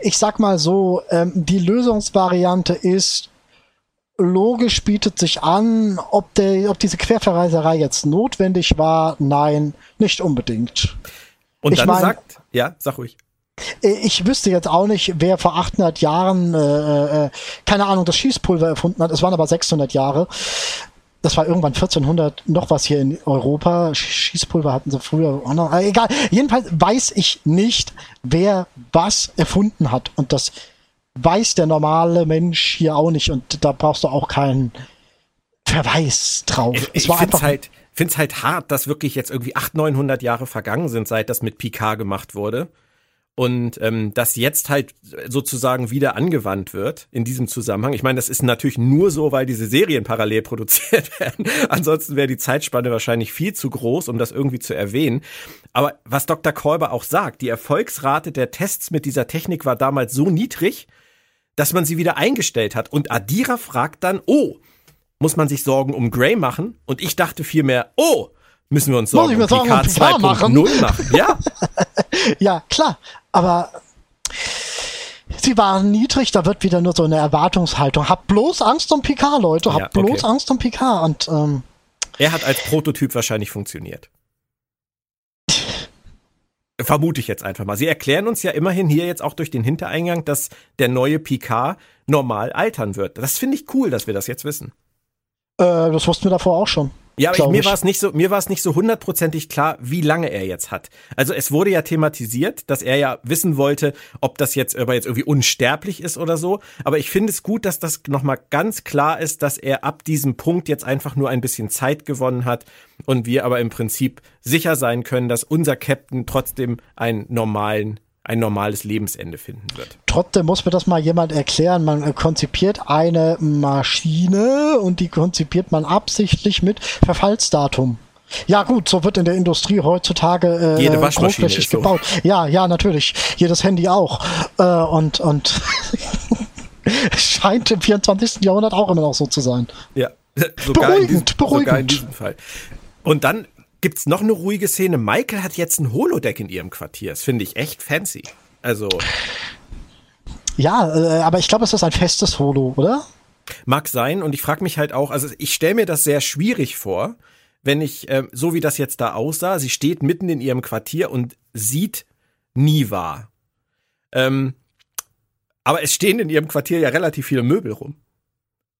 ich sag mal so, ähm, die Lösungsvariante ist, logisch bietet sich an, ob, der, ob diese Querverreiserei jetzt notwendig war. Nein, nicht unbedingt. Und ich dann mein, sagt, ja, sag ruhig. Äh, ich wüsste jetzt auch nicht, wer vor 800 Jahren, äh, äh, keine Ahnung, das Schießpulver erfunden hat. Es waren aber 600 Jahre das war irgendwann 1400 noch was hier in Europa. Schießpulver hatten sie früher auch noch. Egal. Jedenfalls weiß ich nicht, wer was erfunden hat. Und das weiß der normale Mensch hier auch nicht. Und da brauchst du auch keinen Verweis drauf. Ich, es war einfach halt, finde es halt hart, dass wirklich jetzt irgendwie 800, 900 Jahre vergangen sind, seit das mit Picard gemacht wurde und ähm, das jetzt halt sozusagen wieder angewandt wird in diesem Zusammenhang. Ich meine, das ist natürlich nur so, weil diese Serien parallel produziert werden. Ansonsten wäre die Zeitspanne wahrscheinlich viel zu groß, um das irgendwie zu erwähnen. Aber was Dr. Kolber auch sagt, die Erfolgsrate der Tests mit dieser Technik war damals so niedrig, dass man sie wieder eingestellt hat. Und Adira fragt dann, oh, muss man sich Sorgen um Gray machen? Und ich dachte vielmehr, oh, müssen wir uns Sorgen um PK 2.0 machen. Ja. ja, klar. Aber sie waren niedrig, da wird wieder nur so eine Erwartungshaltung. Hab bloß Angst um Picard, Leute. Hab ja, okay. bloß Angst um Picard. Und, ähm, er hat als Prototyp wahrscheinlich funktioniert. Vermute ich jetzt einfach mal. Sie erklären uns ja immerhin hier jetzt auch durch den Hintereingang, dass der neue Picard normal altern wird. Das finde ich cool, dass wir das jetzt wissen. Äh, das wussten wir davor auch schon. Ja, aber ich, mir war es nicht so, mir war es nicht so hundertprozentig klar, wie lange er jetzt hat. Also es wurde ja thematisiert, dass er ja wissen wollte, ob das jetzt, ob er jetzt irgendwie unsterblich ist oder so. Aber ich finde es gut, dass das nochmal ganz klar ist, dass er ab diesem Punkt jetzt einfach nur ein bisschen Zeit gewonnen hat und wir aber im Prinzip sicher sein können, dass unser Captain trotzdem einen normalen ein normales Lebensende finden wird. Trotzdem muss mir das mal jemand erklären. Man konzipiert eine Maschine und die konzipiert man absichtlich mit Verfallsdatum. Ja gut, so wird in der Industrie heutzutage äh, Jede Waschmaschine großflächig so. gebaut. Ja, ja, natürlich. Jedes Handy auch. Äh, und und scheint im 24. Jahrhundert auch immer noch so zu sein. Ja, sogar beruhigend, in diesem, beruhigend. Sogar in diesem Fall. Und dann gibt's noch eine ruhige Szene. Michael hat jetzt ein Holodeck in ihrem Quartier. Das finde ich echt fancy. Also. Ja, äh, aber ich glaube, es ist ein festes Holo, oder? Mag sein. Und ich frage mich halt auch, also ich stelle mir das sehr schwierig vor, wenn ich, äh, so wie das jetzt da aussah, sie steht mitten in ihrem Quartier und sieht Niva. Ähm, aber es stehen in ihrem Quartier ja relativ viele Möbel rum.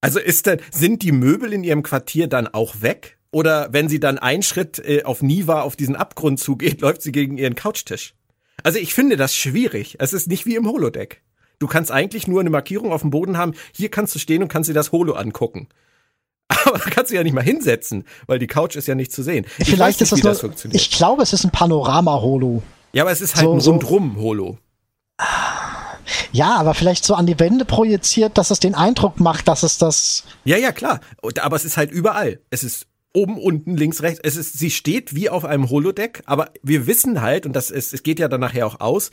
Also ist denn, sind die Möbel in ihrem Quartier dann auch weg? Oder wenn sie dann einen Schritt äh, auf Niva auf diesen Abgrund zugeht, läuft sie gegen ihren Couchtisch? Also ich finde das schwierig. Es ist nicht wie im Holodeck. Du kannst eigentlich nur eine Markierung auf dem Boden haben. Hier kannst du stehen und kannst dir das Holo angucken. Aber da kannst du ja nicht mal hinsetzen, weil die Couch ist ja nicht zu sehen. Ich Vielleicht nicht, ist das, nur, das ich glaube, es ist ein Panorama-Holo. Ja, aber es ist halt so, ein Rundrum-Holo. Ja, aber vielleicht so an die Wände projiziert, dass es den Eindruck macht, dass es das. Ja, ja, klar. Aber es ist halt überall. Es ist oben, unten, links, rechts. Es ist, sie steht wie auf einem Holodeck, aber wir wissen halt, und das ist, es geht ja dann nachher auch aus,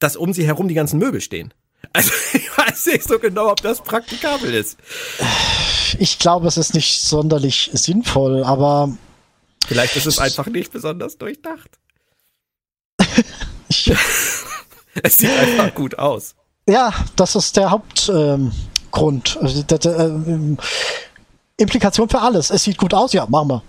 dass um sie herum die ganzen Möbel stehen. Also ich weiß nicht so genau, ob das praktikabel ist. Ich glaube, es ist nicht sonderlich sinnvoll, aber. Vielleicht ist es einfach nicht besonders durchdacht. es sieht einfach gut aus. Ja, das ist der Hauptgrund. Ähm, äh, Implikation für alles. Es sieht gut aus, ja, machen wir.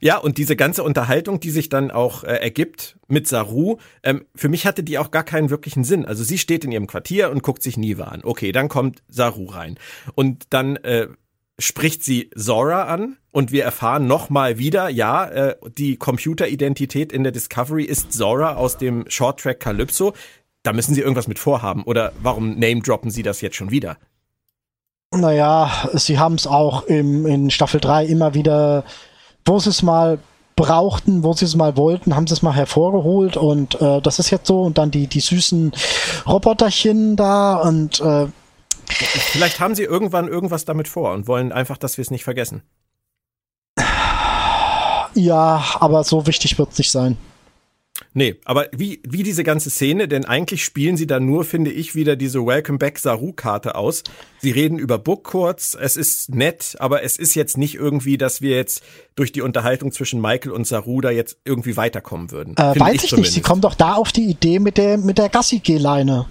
Ja, und diese ganze Unterhaltung, die sich dann auch äh, ergibt mit Saru, ähm, für mich hatte die auch gar keinen wirklichen Sinn. Also sie steht in ihrem Quartier und guckt sich Niva an. Okay, dann kommt Saru rein. Und dann äh, spricht sie Zora an und wir erfahren nochmal wieder, ja, äh, die Computeridentität in der Discovery ist Zora aus dem Shorttrack Calypso. Da müssen sie irgendwas mit vorhaben. Oder warum name-droppen sie das jetzt schon wieder? Naja, sie haben es auch im, in Staffel 3 immer wieder wo sie es mal brauchten, wo sie es mal wollten, haben sie es mal hervorgeholt und äh, das ist jetzt so und dann die, die süßen Roboterchen da und äh, Vielleicht haben sie irgendwann irgendwas damit vor und wollen einfach, dass wir es nicht vergessen. Ja, aber so wichtig wird es nicht sein. Nee, aber wie, wie diese ganze Szene, denn eigentlich spielen sie da nur, finde ich, wieder diese Welcome Back Saru-Karte aus. Sie reden über Book kurz, es ist nett, aber es ist jetzt nicht irgendwie, dass wir jetzt durch die Unterhaltung zwischen Michael und Saru da jetzt irgendwie weiterkommen würden. Äh, weiß ich, ich nicht, sie kommen doch da auf die Idee mit der, mit der Gassi-G-Leine.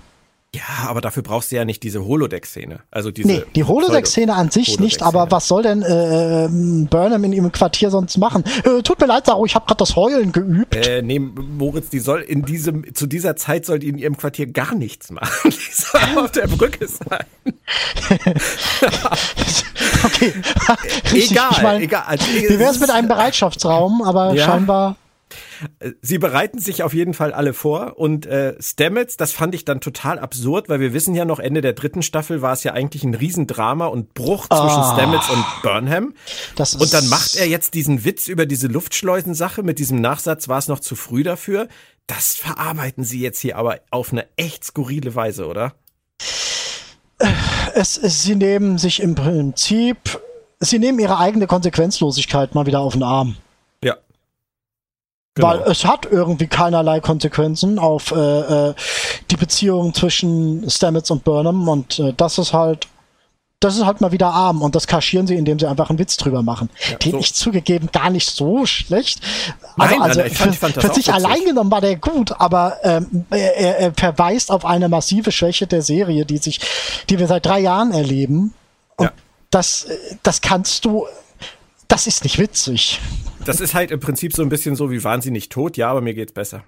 Ja, aber dafür brauchst du ja nicht diese Holodeck-Szene. Also diese nee, die Holodeck-Szene an sich nicht, aber was soll denn äh, Burnham in ihrem Quartier sonst machen? Äh, tut mir leid, Saru, ich habe gerade das Heulen geübt. Äh, nee, Moritz, die soll in diesem, zu dieser Zeit soll die in ihrem Quartier gar nichts machen. Die soll auf der Brücke sein. okay. egal, ich mein, egal. Also, wie wäre es mit einem Bereitschaftsraum, aber ja. scheinbar. Sie bereiten sich auf jeden Fall alle vor und äh, Stamets, das fand ich dann total absurd, weil wir wissen ja noch, Ende der dritten Staffel war es ja eigentlich ein Riesendrama und Bruch zwischen oh, Stamets und Burnham. Das und dann macht er jetzt diesen Witz über diese Luftschleusensache mit diesem Nachsatz, war es noch zu früh dafür. Das verarbeiten sie jetzt hier aber auf eine echt skurrile Weise, oder? Es, es, sie nehmen sich im Prinzip, sie nehmen ihre eigene Konsequenzlosigkeit mal wieder auf den Arm. Genau. Weil es hat irgendwie keinerlei Konsequenzen auf äh, äh, die Beziehung zwischen Stamets und Burnham und äh, das ist halt das ist halt mal wieder arm und das kaschieren sie, indem sie einfach einen Witz drüber machen. Ja, Den so. ich zugegeben gar nicht so schlecht. Also, nein, also ich fand, für, für sich allein genommen war der gut, aber ähm, er, er verweist auf eine massive Schwäche der Serie, die sich, die wir seit drei Jahren erleben. Und ja. das, das kannst du, das ist nicht witzig das ist halt im Prinzip so ein bisschen so wie wahnsinnig tot, ja, aber mir geht's besser.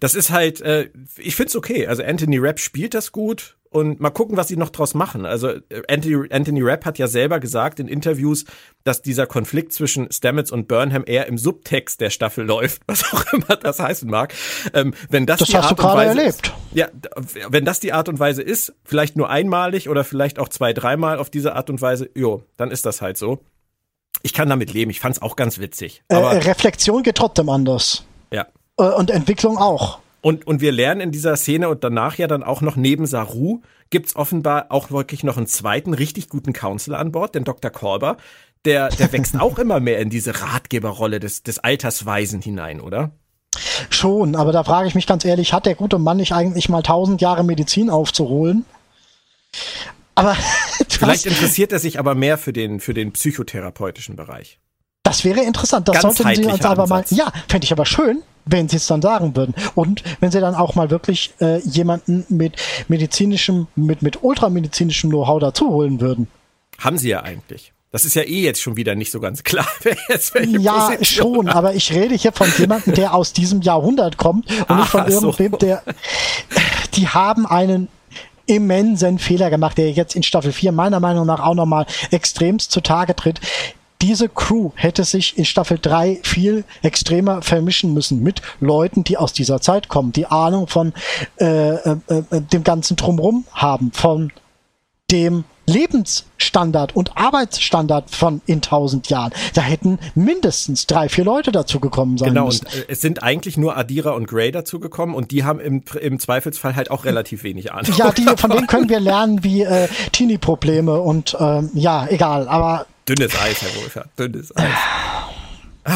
Das ist halt, äh, ich find's okay. Also Anthony Rapp spielt das gut und mal gucken, was sie noch draus machen. Also äh, Anthony, Anthony Rapp hat ja selber gesagt in Interviews, dass dieser Konflikt zwischen Stamets und Burnham eher im Subtext der Staffel läuft, was auch immer das heißen mag. Ähm, wenn das, das die hast Art du gerade erlebt. Ist, ja, wenn das die Art und Weise ist, vielleicht nur einmalig oder vielleicht auch zwei, dreimal auf diese Art und Weise, jo, dann ist das halt so ich kann damit leben. Ich fand es auch ganz witzig. Äh, Aber Reflexion geht trotzdem anders. Ja. Äh, und Entwicklung auch. Und, und wir lernen in dieser Szene und danach ja dann auch noch neben Saru gibt's offenbar auch wirklich noch einen zweiten richtig guten Counselor an Bord, den Dr. Korber. Der, der wächst auch immer mehr in diese Ratgeberrolle des, des Altersweisen hinein, oder? Schon, aber da frage ich mich ganz ehrlich, hat der gute Mann nicht eigentlich mal tausend Jahre Medizin aufzuholen? Aber vielleicht interessiert er sich aber mehr für den für den psychotherapeutischen Bereich. Das wäre interessant. Das sollten Sie uns aber mal. Ja, fände ich aber schön, wenn Sie es dann sagen würden. Und wenn Sie dann auch mal wirklich äh, jemanden mit medizinischem, mit, mit ultramedizinischem Know-how dazu holen würden. Haben Sie ja eigentlich. Das ist ja eh jetzt schon wieder nicht so ganz klar, wer jetzt welche Ja, Position schon, hat. aber ich rede hier von jemandem, der aus diesem Jahrhundert kommt und Ach, nicht von irgendwem, so. der die haben einen immensen Fehler gemacht, der jetzt in Staffel 4 meiner Meinung nach auch nochmal extremst zutage tritt. Diese Crew hätte sich in Staffel 3 viel extremer vermischen müssen mit Leuten, die aus dieser Zeit kommen, die Ahnung von äh, äh, äh, dem ganzen Drumrum haben, von dem Lebensstandard und Arbeitsstandard von in tausend Jahren. Da hätten mindestens drei, vier Leute dazu gekommen sein genau, müssen. Genau, und es sind eigentlich nur Adira und Gray dazu gekommen und die haben im, im Zweifelsfall halt auch relativ wenig Ahnung. Ja, die, von denen können wir lernen, wie äh, Teenie-Probleme und ähm, ja, egal, aber. Dünnes Eis, Herr Wohlfahrt, dünnes Eis. Ah.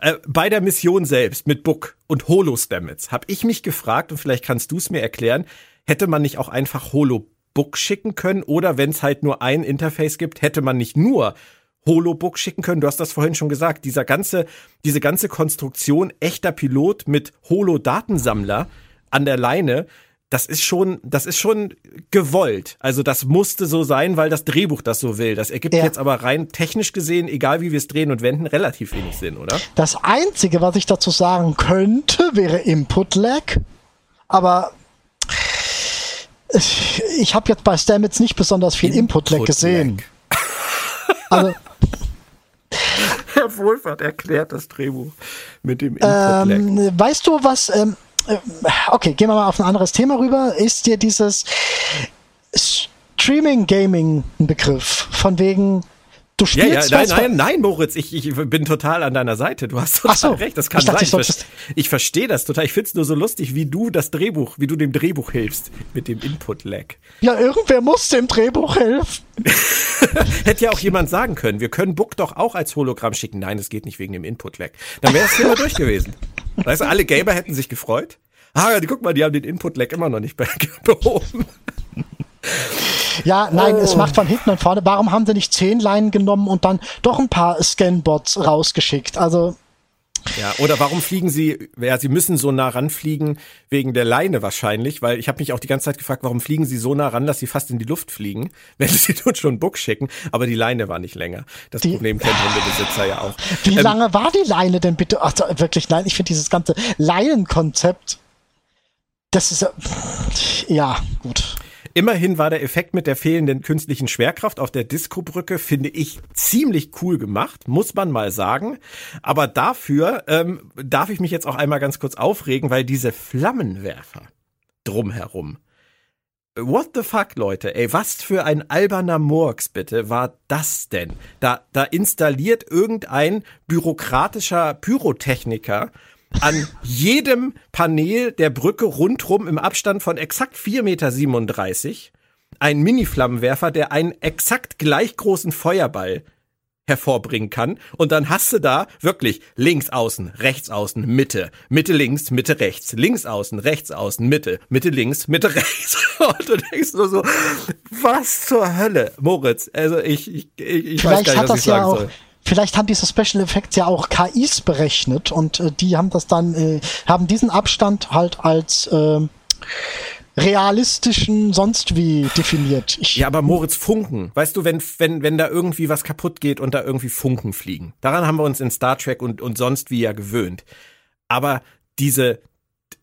Äh, bei der Mission selbst mit Book und Holo-Stamets habe ich mich gefragt, und vielleicht kannst du es mir erklären, hätte man nicht auch einfach Holo Book schicken können oder wenn es halt nur ein Interface gibt, hätte man nicht nur Holobook schicken können. Du hast das vorhin schon gesagt. Dieser ganze, diese ganze Konstruktion echter Pilot mit Holo-Datensammler an der Leine, das ist schon, das ist schon gewollt. Also das musste so sein, weil das Drehbuch das so will. Das ergibt ja. jetzt aber rein technisch gesehen, egal wie wir es drehen und wenden, relativ wenig Sinn, oder? Das einzige, was ich dazu sagen könnte, wäre Input Lag. Aber ich habe jetzt bei Stamets nicht besonders viel Input-Lag gesehen. also, Herr Wohlfahrt erklärt das Drehbuch mit dem Input-Lag. Ähm, weißt du, was... Ähm, äh, okay, gehen wir mal auf ein anderes Thema rüber. Ist dir dieses Streaming-Gaming ein Begriff? Von wegen, Du spielst ja, ja, nein, nein, nein, Moritz, ich, ich bin total an deiner Seite. Du hast total so, recht, das kann ich dachte, sein. Ich, ich, ich verstehe das total. Ich finde es nur so lustig, wie du das Drehbuch, wie du dem Drehbuch hilfst mit dem Input-Lag. Ja, irgendwer muss dem Drehbuch helfen. Hätte ja auch jemand sagen können, wir können Book doch auch als Hologramm schicken. Nein, es geht nicht wegen dem Input-Lag. Dann wäre das Thema durch gewesen. Weißt du, alle Gamer hätten sich gefreut. Ah, guck mal, die haben den Input-Lag immer noch nicht behoben. Ja, nein, oh. es macht von hinten und vorne. Warum haben sie nicht zehn Leinen genommen und dann doch ein paar Scanbots rausgeschickt? Also. Ja, oder warum fliegen sie, ja, sie müssen so nah ranfliegen wegen der Leine wahrscheinlich, weil ich habe mich auch die ganze Zeit gefragt, warum fliegen sie so nah ran, dass sie fast in die Luft fliegen, wenn sie tun schon Buck schicken, aber die Leine war nicht länger. Das die, Problem kennt Hundebesitzer ja auch. Wie ähm, lange war die Leine denn bitte? Ach, wirklich, nein, ich finde dieses ganze Leinenkonzept, das ist ja, gut. Immerhin war der Effekt mit der fehlenden künstlichen Schwerkraft auf der Disco-Brücke, finde ich, ziemlich cool gemacht, muss man mal sagen. Aber dafür ähm, darf ich mich jetzt auch einmal ganz kurz aufregen, weil diese Flammenwerfer drumherum. What the fuck, Leute? Ey, was für ein alberner Murks bitte war das denn? Da, da installiert irgendein bürokratischer Pyrotechniker an jedem Panel der Brücke rundrum im Abstand von exakt 4,37 Meter ein Mini-Flammenwerfer, der einen exakt gleich großen Feuerball hervorbringen kann. Und dann hast du da wirklich links außen, rechts außen, Mitte, Mitte links, Mitte rechts, links außen, rechts außen, Mitte, Mitte links, Mitte rechts. Und du denkst nur so, was zur Hölle, Moritz? Also ich, ich, ich, ich weiß gar nicht, was ich sagen ja soll. Vielleicht haben diese Special Effects ja auch KIs berechnet und äh, die haben das dann, äh, haben diesen Abstand halt als äh, realistischen sonst wie definiert. Ich, ja, aber Moritz Funken, weißt du, wenn wenn wenn da irgendwie was kaputt geht und da irgendwie Funken fliegen. Daran haben wir uns in Star Trek und und sonst wie ja gewöhnt. Aber diese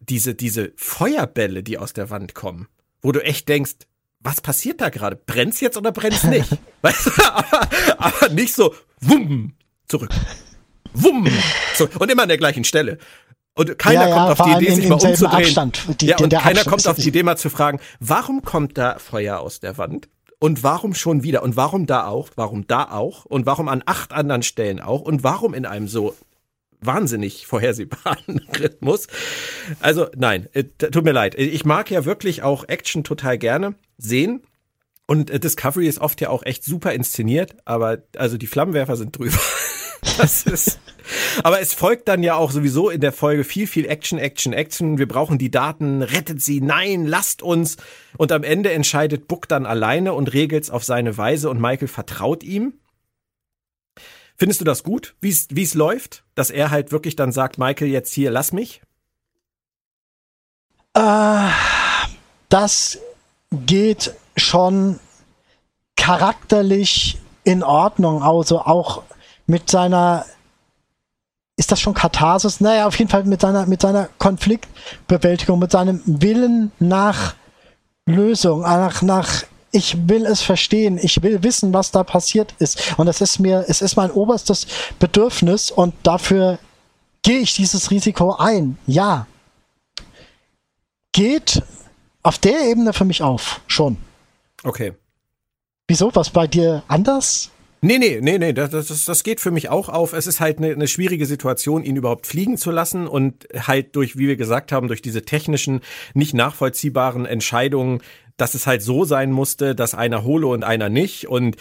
diese diese Feuerbälle, die aus der Wand kommen, wo du echt denkst, was passiert da gerade? Brennt's jetzt oder brennt's nicht? weißt du, aber, aber nicht so, wumm, zurück. Wumm, so, und immer an der gleichen Stelle. Und keiner ja, ja, kommt auf die Idee, sich mal umzudrehen. Abstand, die, ja, und keiner Abstand kommt auf die Idee, mal zu fragen, warum kommt da Feuer aus der Wand? Und warum schon wieder? Und warum da auch? Warum da auch? Und warum an acht anderen Stellen auch? Und warum in einem so wahnsinnig vorhersehbaren Rhythmus? Also nein, äh, tut mir leid. Ich mag ja wirklich auch Action total gerne sehen. Und äh, Discovery ist oft ja auch echt super inszeniert, aber also die Flammenwerfer sind drüber. das ist. Aber es folgt dann ja auch sowieso in der Folge viel, viel Action, Action, Action. Wir brauchen die Daten, rettet sie, nein, lasst uns. Und am Ende entscheidet Book dann alleine und regelt's auf seine Weise und Michael vertraut ihm. Findest du das gut, wie es läuft? Dass er halt wirklich dann sagt, Michael, jetzt hier, lass mich? Äh, das geht schon charakterlich in Ordnung, also auch mit seiner ist das schon Katharsis? Naja, auf jeden Fall mit seiner, mit seiner Konfliktbewältigung, mit seinem Willen nach Lösung, nach, nach, ich will es verstehen, ich will wissen, was da passiert ist. Und es ist mir, es ist mein oberstes Bedürfnis und dafür gehe ich dieses Risiko ein. Ja. Geht auf der Ebene für mich auf, schon. Okay. Wieso? Was bei dir anders? Nee, nee, nee, nee, das, das, das geht für mich auch auf. Es ist halt eine, eine schwierige Situation, ihn überhaupt fliegen zu lassen und halt durch, wie wir gesagt haben, durch diese technischen, nicht nachvollziehbaren Entscheidungen, dass es halt so sein musste, dass einer hole und einer nicht und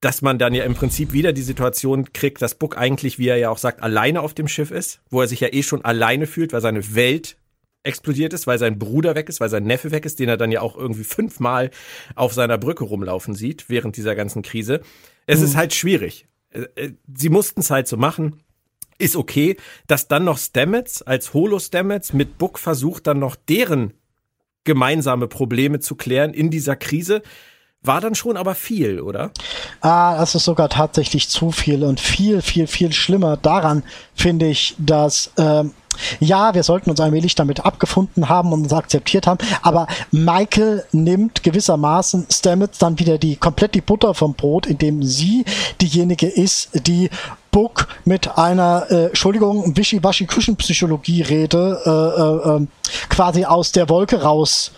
dass man dann ja im Prinzip wieder die Situation kriegt, dass Book eigentlich, wie er ja auch sagt, alleine auf dem Schiff ist, wo er sich ja eh schon alleine fühlt, weil seine Welt explodiert ist, weil sein Bruder weg ist, weil sein Neffe weg ist, den er dann ja auch irgendwie fünfmal auf seiner Brücke rumlaufen sieht während dieser ganzen Krise. Es mhm. ist halt schwierig. Äh, äh, sie mussten es halt so machen. Ist okay, dass dann noch Stamets als Holo-Stamets mit Book versucht, dann noch deren gemeinsame Probleme zu klären in dieser Krise. War dann schon aber viel, oder? Ah, das ist sogar tatsächlich zu viel und viel, viel, viel schlimmer. Daran finde ich, dass ähm, ja, wir sollten uns allmählich damit abgefunden haben und uns akzeptiert haben, aber Michael nimmt gewissermaßen Stamets dann wieder die komplett die Butter vom Brot, indem sie diejenige ist, die Book mit einer, äh, Entschuldigung, Wischiwaschi-Küchenpsychologie rede, äh, äh, ähm, quasi aus der Wolke raus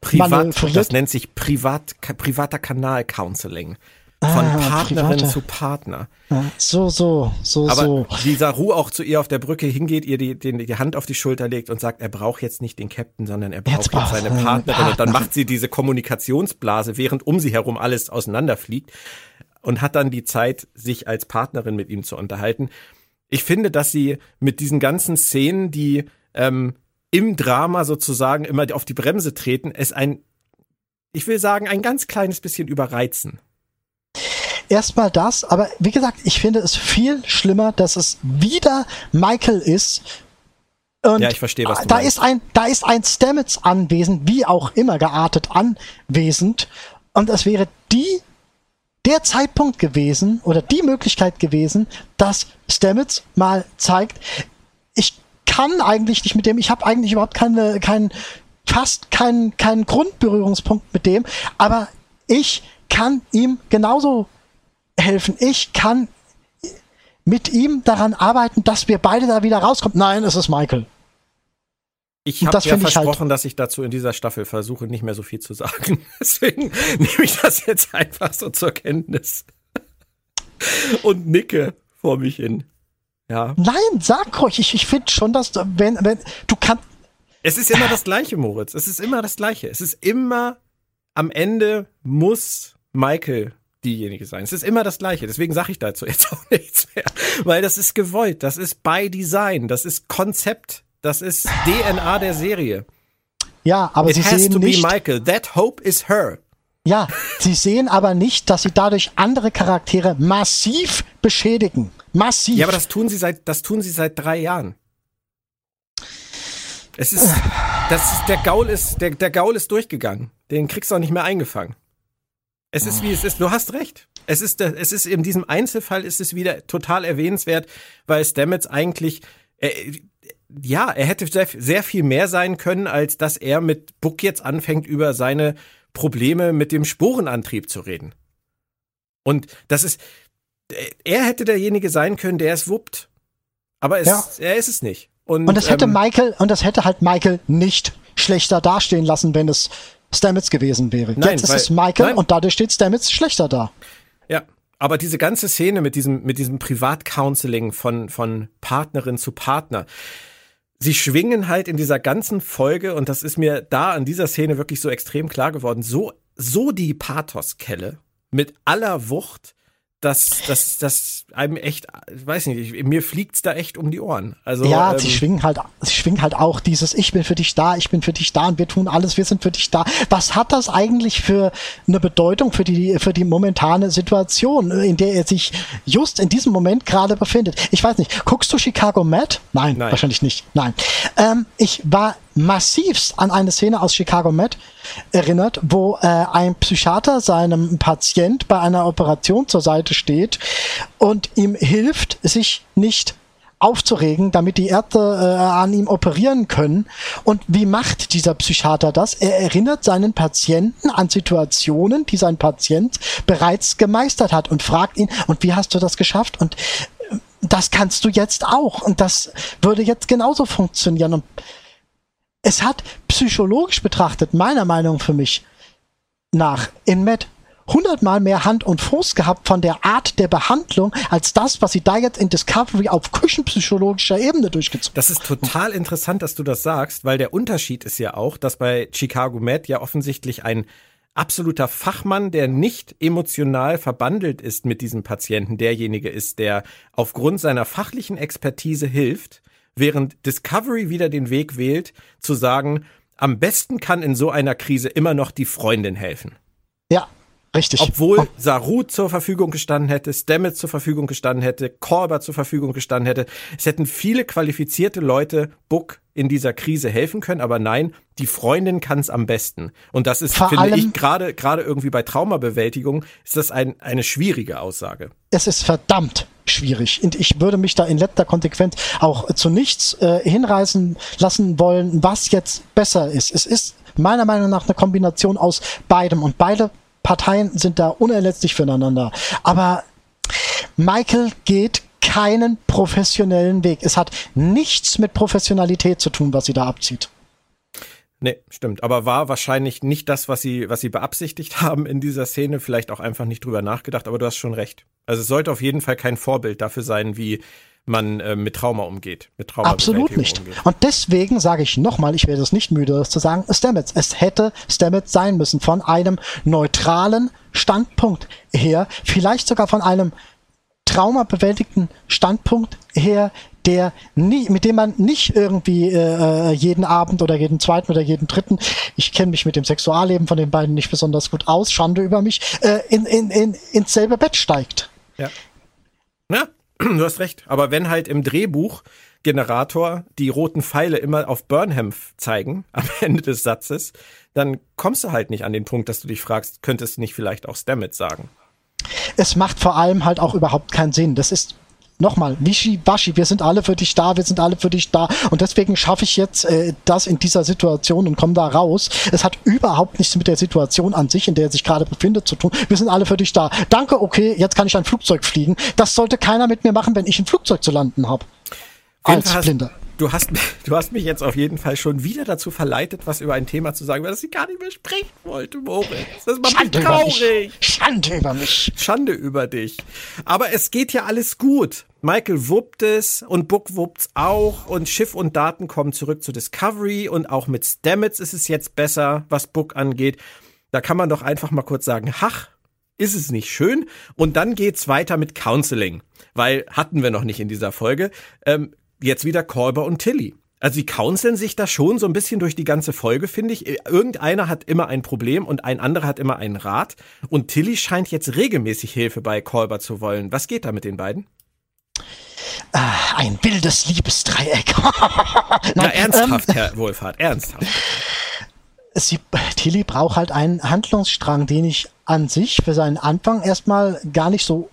Privat, das nennt sich Privat, privater Kanal-Counseling. Von ah, Partnerin private. zu Partner. so, so, so, Aber so. wie Saru auch zu ihr auf der Brücke hingeht, ihr die, die, die Hand auf die Schulter legt und sagt, er braucht jetzt nicht den Captain, sondern er braucht jetzt, jetzt seine Partnerin. Partner. Und dann macht sie diese Kommunikationsblase, während um sie herum alles auseinanderfliegt und hat dann die Zeit, sich als Partnerin mit ihm zu unterhalten. Ich finde, dass sie mit diesen ganzen Szenen, die ähm, im Drama sozusagen immer auf die Bremse treten, es ein, ich will sagen, ein ganz kleines bisschen überreizen erstmal das, aber wie gesagt, ich finde es viel schlimmer, dass es wieder Michael ist. Und ja, ich verstehe, was du da meinst. ist ein, da ist ein Stamets anwesend, wie auch immer geartet anwesend. Und es wäre die, der Zeitpunkt gewesen oder die Möglichkeit gewesen, dass Stamets mal zeigt, ich kann eigentlich nicht mit dem, ich habe eigentlich überhaupt keine, keinen, fast keinen, keinen Grundberührungspunkt mit dem, aber ich kann ihm genauso helfen. Ich kann mit ihm daran arbeiten, dass wir beide da wieder rauskommen. Nein, es ist Michael. Ich habe ja halt versprochen, halt dass ich dazu in dieser Staffel versuche, nicht mehr so viel zu sagen. Deswegen nehme ich das jetzt einfach so zur Kenntnis. Und nicke vor mich hin. Ja. Nein, sag ruhig. Ich, ich finde schon, dass du, wenn, wenn, du kannst. Es ist immer das Gleiche, Moritz. Es ist immer das Gleiche. Es ist immer, am Ende muss Michael diejenige sein. Es ist immer das Gleiche. Deswegen sage ich dazu jetzt auch nichts mehr. Weil das ist gewollt. Das ist by Design. Das ist Konzept. Das ist DNA der Serie. Ja, aber It sie has sehen to nicht, be Michael. That hope is her. Ja, sie sehen aber nicht, dass sie dadurch andere Charaktere massiv beschädigen. Massiv. Ja, aber das tun sie seit, das tun sie seit drei Jahren. Es ist, das ist, der Gaul ist, der, der Gaul ist durchgegangen. Den kriegst du auch nicht mehr eingefangen. Es ist wie es ist. Du hast recht. Es ist, es ist in diesem Einzelfall ist es wieder total erwähnenswert, weil Stamets eigentlich, äh, ja, er hätte sehr, sehr viel mehr sein können, als dass er mit Buck jetzt anfängt, über seine Probleme mit dem Sporenantrieb zu reden. Und das ist, er hätte derjenige sein können, der es wuppt. Aber es, ja. er ist es nicht. Und, und das hätte ähm, Michael, und das hätte halt Michael nicht schlechter dastehen lassen, wenn es Stamets gewesen wäre. Nein, Jetzt ist weil, es Michael nein. und dadurch steht Stamets schlechter da. Ja, aber diese ganze Szene mit diesem, mit diesem Privatcounseling von, von Partnerin zu Partner, sie schwingen halt in dieser ganzen Folge, und das ist mir da an dieser Szene wirklich so extrem klar geworden, so, so die Pathoskelle mit aller Wucht, dass das, das einem echt, ich weiß nicht, mir fliegt's da echt um die Ohren. Also ja, ähm, sie schwingen halt, sie schwingen halt auch dieses Ich bin für dich da, ich bin für dich da und wir tun alles, wir sind für dich da. Was hat das eigentlich für eine Bedeutung für die für die momentane Situation, in der er sich just in diesem Moment gerade befindet? Ich weiß nicht. Guckst du Chicago Med? Nein, Nein. wahrscheinlich nicht. Nein. Ähm, ich war massivst an eine Szene aus Chicago Med erinnert, wo äh, ein Psychiater seinem Patient bei einer Operation zur Seite steht und ihm hilft, sich nicht aufzuregen, damit die Ärzte äh, an ihm operieren können. Und wie macht dieser Psychiater das? Er erinnert seinen Patienten an Situationen, die sein Patient bereits gemeistert hat und fragt ihn, und wie hast du das geschafft? Und äh, das kannst du jetzt auch. Und das würde jetzt genauso funktionieren. Und es hat psychologisch betrachtet, meiner Meinung für mich, nach in Med hundertmal mehr Hand und Fuß gehabt von der Art der Behandlung als das, was sie da jetzt in Discovery auf küchenpsychologischer Ebene durchgezogen Das ist total interessant, dass du das sagst, weil der Unterschied ist ja auch, dass bei Chicago Med ja offensichtlich ein absoluter Fachmann, der nicht emotional verbandelt ist mit diesem Patienten, derjenige ist, der aufgrund seiner fachlichen Expertise hilft, während Discovery wieder den Weg wählt, zu sagen, am besten kann in so einer Krise immer noch die Freundin helfen. Ja, Richtig. Obwohl Saru zur Verfügung gestanden hätte, Stamets zur Verfügung gestanden hätte, Korber zur Verfügung gestanden hätte. Es hätten viele qualifizierte Leute Book in dieser Krise helfen können, aber nein, die Freundin kann es am besten. Und das ist, Vor finde ich, gerade gerade irgendwie bei Traumabewältigung ist das ein, eine schwierige Aussage. Es ist verdammt schwierig. Und ich würde mich da in letzter Konsequenz auch zu nichts äh, hinreißen lassen wollen, was jetzt besser ist. Es ist meiner Meinung nach eine Kombination aus beidem und beide Parteien sind da unerlässlich füreinander. Aber Michael geht keinen professionellen Weg. Es hat nichts mit Professionalität zu tun, was sie da abzieht. Nee, stimmt. Aber war wahrscheinlich nicht das, was sie, was sie beabsichtigt haben in dieser Szene. Vielleicht auch einfach nicht drüber nachgedacht, aber du hast schon recht. Also es sollte auf jeden Fall kein Vorbild dafür sein, wie man äh, mit Trauma umgeht. Mit Trauma Absolut nicht. Umgeht. Und deswegen sage ich nochmal, ich werde es nicht müde, das zu sagen, Stamets. Es hätte Stamets sein müssen von einem neutralen Standpunkt her, vielleicht sogar von einem traumabewältigten Standpunkt her, der nie, mit dem man nicht irgendwie äh, jeden Abend oder jeden zweiten oder jeden dritten, ich kenne mich mit dem Sexualleben von den beiden nicht besonders gut aus, Schande über mich, äh, in, in, in, ins selbe Bett steigt. Ja. Ja, du hast recht. Aber wenn halt im Drehbuch Generator die roten Pfeile immer auf Burnham zeigen am Ende des Satzes, dann kommst du halt nicht an den Punkt, dass du dich fragst, könntest du nicht vielleicht auch Stamets sagen? Es macht vor allem halt auch überhaupt keinen Sinn. Das ist nochmal, Wischi, Waschi, wir sind alle für dich da, wir sind alle für dich da. Und deswegen schaffe ich jetzt äh, das in dieser Situation und komme da raus. Es hat überhaupt nichts mit der Situation an sich, in der er sich gerade befindet, zu tun. Wir sind alle für dich da. Danke, okay, jetzt kann ich ein Flugzeug fliegen. Das sollte keiner mit mir machen, wenn ich ein Flugzeug zu landen habe. Als Blinder du hast, du hast mich jetzt auf jeden Fall schon wieder dazu verleitet, was über ein Thema zu sagen, weil das ich gar nicht mehr sprechen wollte, Moritz. Das macht Schande mich traurig. Schande über mich. Schande über dich. Aber es geht ja alles gut. Michael wuppt es und Book wuppt's auch und Schiff und Daten kommen zurück zu Discovery und auch mit Stamets ist es jetzt besser, was Book angeht. Da kann man doch einfach mal kurz sagen, hach, ist es nicht schön? Und dann geht's weiter mit Counseling, weil hatten wir noch nicht in dieser Folge. Ähm, jetzt wieder Kolber und Tilly. Also die counseln sich da schon so ein bisschen durch die ganze Folge, finde ich. Irgendeiner hat immer ein Problem und ein anderer hat immer einen Rat. Und Tilly scheint jetzt regelmäßig Hilfe bei Kolber zu wollen. Was geht da mit den beiden? Ah, ein wildes Liebesdreieck. Nein, Na, ernsthaft, ähm, Herr Wohlfahrt, ernsthaft. Sie, Tilly braucht halt einen Handlungsstrang, den ich an sich für seinen Anfang erstmal gar nicht so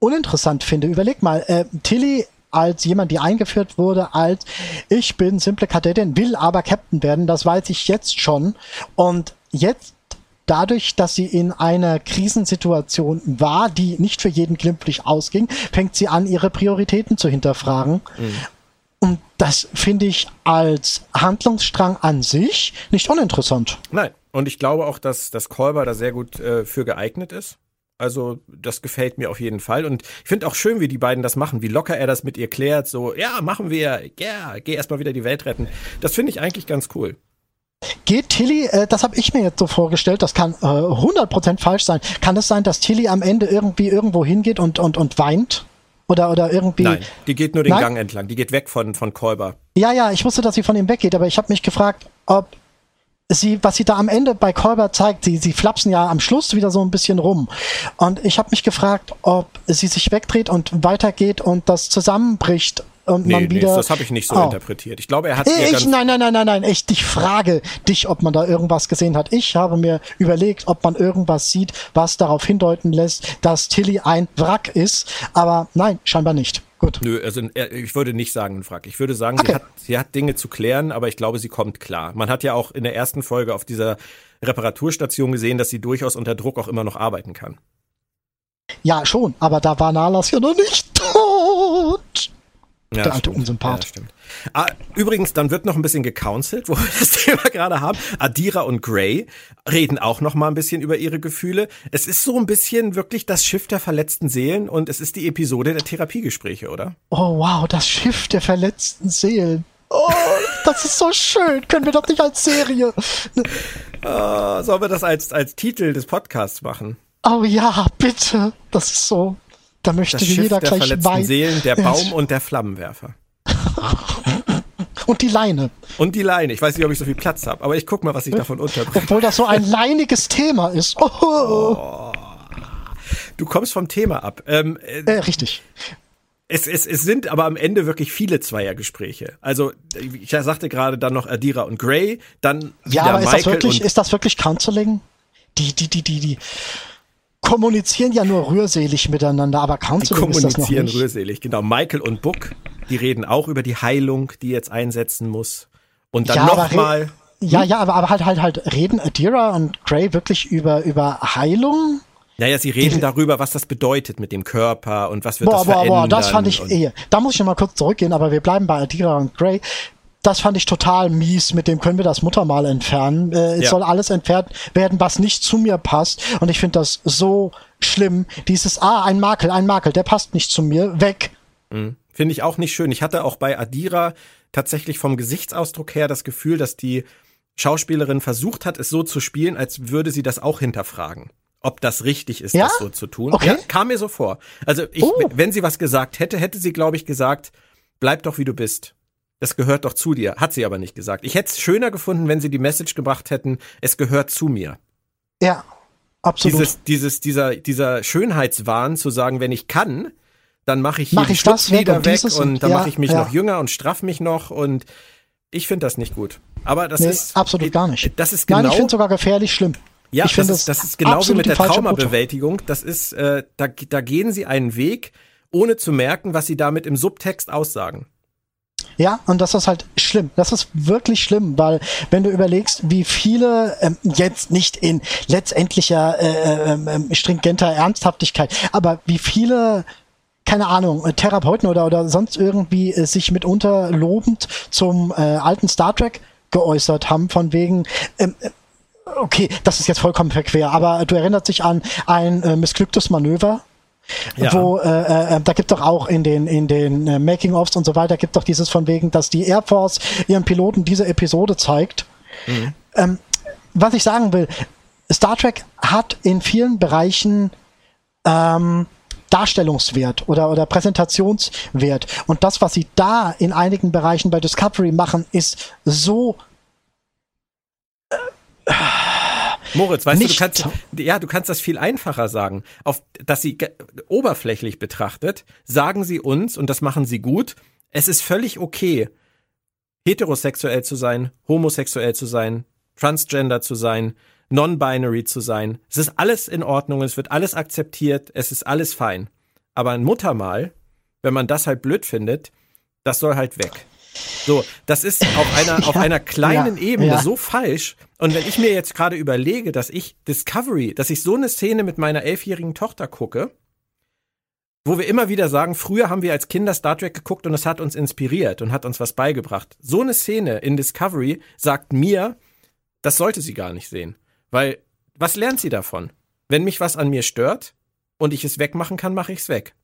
uninteressant finde. Überleg mal, äh, Tilly als jemand, die eingeführt wurde, als ich bin simple Kadettin, will aber Captain werden, das weiß ich jetzt schon. Und jetzt dadurch, dass sie in einer Krisensituation war, die nicht für jeden glimpflich ausging, fängt sie an, ihre Prioritäten zu hinterfragen. Mhm. Und das finde ich als Handlungsstrang an sich nicht uninteressant. Nein. Und ich glaube auch, dass, dass Kolber da sehr gut äh, für geeignet ist. Also das gefällt mir auf jeden Fall. Und ich finde auch schön, wie die beiden das machen, wie locker er das mit ihr klärt. So, ja, machen wir, ja, yeah, geh erstmal wieder die Welt retten. Das finde ich eigentlich ganz cool. Geht Tilly, äh, das habe ich mir jetzt so vorgestellt, das kann äh, 100% falsch sein. Kann es sein, dass Tilly am Ende irgendwie irgendwo hingeht und, und, und weint? Oder, oder irgendwie. Nein, die geht nur den Nein? Gang entlang. Die geht weg von, von Kolber. Ja, ja, ich wusste, dass sie von ihm weggeht, aber ich habe mich gefragt, ob sie, was sie da am Ende bei Kolber zeigt, sie, sie flapsen ja am Schluss wieder so ein bisschen rum. Und ich habe mich gefragt, ob sie sich wegdreht und weitergeht und das zusammenbricht und nee, man wieder. Nee, das habe ich nicht so oh. interpretiert. Ich glaube, er hat. Ich, nein, nein, nein, nein, nein. Ich, ich frage dich, ob man da irgendwas gesehen hat. Ich habe mir überlegt, ob man irgendwas sieht, was darauf hindeuten lässt, dass Tilly ein Wrack ist. Aber nein, scheinbar nicht. Gut. Nö, also ich würde nicht sagen ein Wrack. Ich würde sagen, Okay. sie, hat, sie hat Dinge zu klären, aber ich glaube, sie kommt klar. Man hat ja auch in der ersten Folge auf dieser Reparaturstation gesehen, dass sie durchaus unter Druck auch immer noch arbeiten kann. Ja, schon, aber da war Nalas ja noch nicht. Ja, Der alte. Unsympath. Ja. Ah, übrigens, dann wird noch ein bisschen gecounselt, wo wir das Thema gerade haben. Adira und Gray reden auch noch mal ein bisschen über ihre Gefühle. Es ist so ein bisschen wirklich das Schiff der verletzten Seelen und es ist die Episode der Therapiegespräche, oder? Oh wow, das Schiff der verletzten Seelen. Oh, das ist so schön. Können wir doch nicht als Serie. Ah, sollen wir das als, als Titel des Podcasts machen? Oh ja, bitte. Das ist so. Da möchte Das Schiff jeder der gleich verletzten weinen. Seelen, der. Baum und der Flammenwerfer. Und die Leine. Und die Leine. Ich weiß nicht, ob ich so viel Platz habe, aber ich guck mal, was ich davon unterbringe. Obwohl das so ein leiniges Thema ist. Oh, Du kommst vom Thema ab. Ähm, äh, äh, richtig. es, es, es sind aber am Ende wirklich viele Zweiergespräche. Also, ich sagte gerade dann noch Adira und Gray, dann Ja, aber ist Michael das wirklich, und ist das wirklich Counseling? Die, die, die, die, die kommunizieren ja nur rührselig miteinander, aber die Counseling ist das noch kommunizieren nicht. rührselig. Genau, Michael und Book, die reden auch über die Heilung, die jetzt einsetzen muss. Und dann Ja, nochmal. Ja, ja, aber, aber halt, halt, halt, reden Adira und Gray wirklich über, über Heilung? Naja, sie reden darüber, was das bedeutet mit dem Körper und was wird Boah, das boah, verändern. boah, das fand ich eh. Da muss ich mal kurz zurückgehen, aber wir bleiben bei Adira und Gray. Das fand ich total mies, mit dem können wir das Muttermal entfernen. Äh, Es Ja. soll alles entfernt werden, was nicht zu mir passt. Und ich finde das so schlimm. Dieses, ah, ein Makel, ein Makel, der passt nicht zu mir, weg. Finde ich auch nicht schön. Ich hatte auch bei Adira tatsächlich vom Gesichtsausdruck her das Gefühl, dass die Schauspielerin versucht hat, es so zu spielen, als würde sie das auch hinterfragen. Ob das richtig ist, Ja? das so zu tun. Okay. Ja, kam mir so vor. Also ich, Oh. wenn sie was gesagt hätte, hätte sie, glaube ich, gesagt, bleib doch wie du bist. Das gehört doch zu dir. Hat sie aber nicht gesagt. Ich hätte es schöner gefunden, wenn sie die Message gebracht hätten, es gehört zu mir. Ja, absolut. Dieses, dieses, dieser, dieser Schönheitswahn zu sagen, wenn ich kann, dann mache ich hier Mach die ich das weg und weg und, und- dann ja, mache ich mich ja. noch jünger und straff mich noch und ich finde das nicht gut. Aber das nee, ist absolut gar nicht. Das ist genau Nein, ich finde sogar gefährlich schlimm. ja, ich das, finde ist, das ist genauso absolut mit der. Traumabewältigung. Das ist, äh, da, da gehen sie einen Weg, ohne zu merken, was sie damit im Subtext aussagen. Ja, und das ist halt schlimm. Das ist wirklich schlimm, weil wenn du überlegst, wie viele ähm, jetzt nicht in letztendlicher äh, ähm, ähm, stringenter Ernsthaftigkeit, aber wie viele keine Ahnung, äh, Therapeuten oder, oder sonst irgendwie äh, sich mitunter lobend zum äh, alten Star Trek geäußert haben, von wegen, ähm, äh, okay, das ist jetzt vollkommen verquer, aber du erinnerst dich an ein äh, missglücktes Manöver, Ja. wo äh, äh, da gibt doch auch in den in den äh, Making ofs und so weiter gibt doch dieses von wegen, dass die Air Force ihren Piloten diese Episode zeigt. Ähm, was ich sagen will, Star Trek hat in vielen Bereichen ähm, Darstellungswert oder oder Präsentationswert und das, was sie da in einigen Bereichen bei Discovery machen, ist so Moritz, weißt Nicht du, du kannst, ja, du kannst das viel einfacher sagen. Auf, dass sie oberflächlich betrachtet, sagen sie uns, und das machen sie gut, es ist völlig okay, heterosexuell zu sein, homosexuell zu sein, transgender zu sein, non-binary zu sein. Es ist alles in Ordnung, es wird alles akzeptiert, es ist alles fein. Aber ein Muttermal, wenn man das halt blöd findet, das soll halt weg. So, das ist auf einer, auf einer kleinen ja, Ebene ja. so falsch. Und wenn ich mir jetzt gerade überlege, dass ich Discovery, dass ich so eine Szene mit meiner elfjährigen Tochter gucke, wo wir immer wieder sagen, früher haben wir als Kinder Star Trek geguckt und es hat uns inspiriert und hat uns was beigebracht. So eine Szene in Discovery sagt mir, das sollte sie gar nicht sehen. Weil, was lernt sie davon? Wenn mich was an mir stört und ich es wegmachen kann, mache ich es weg.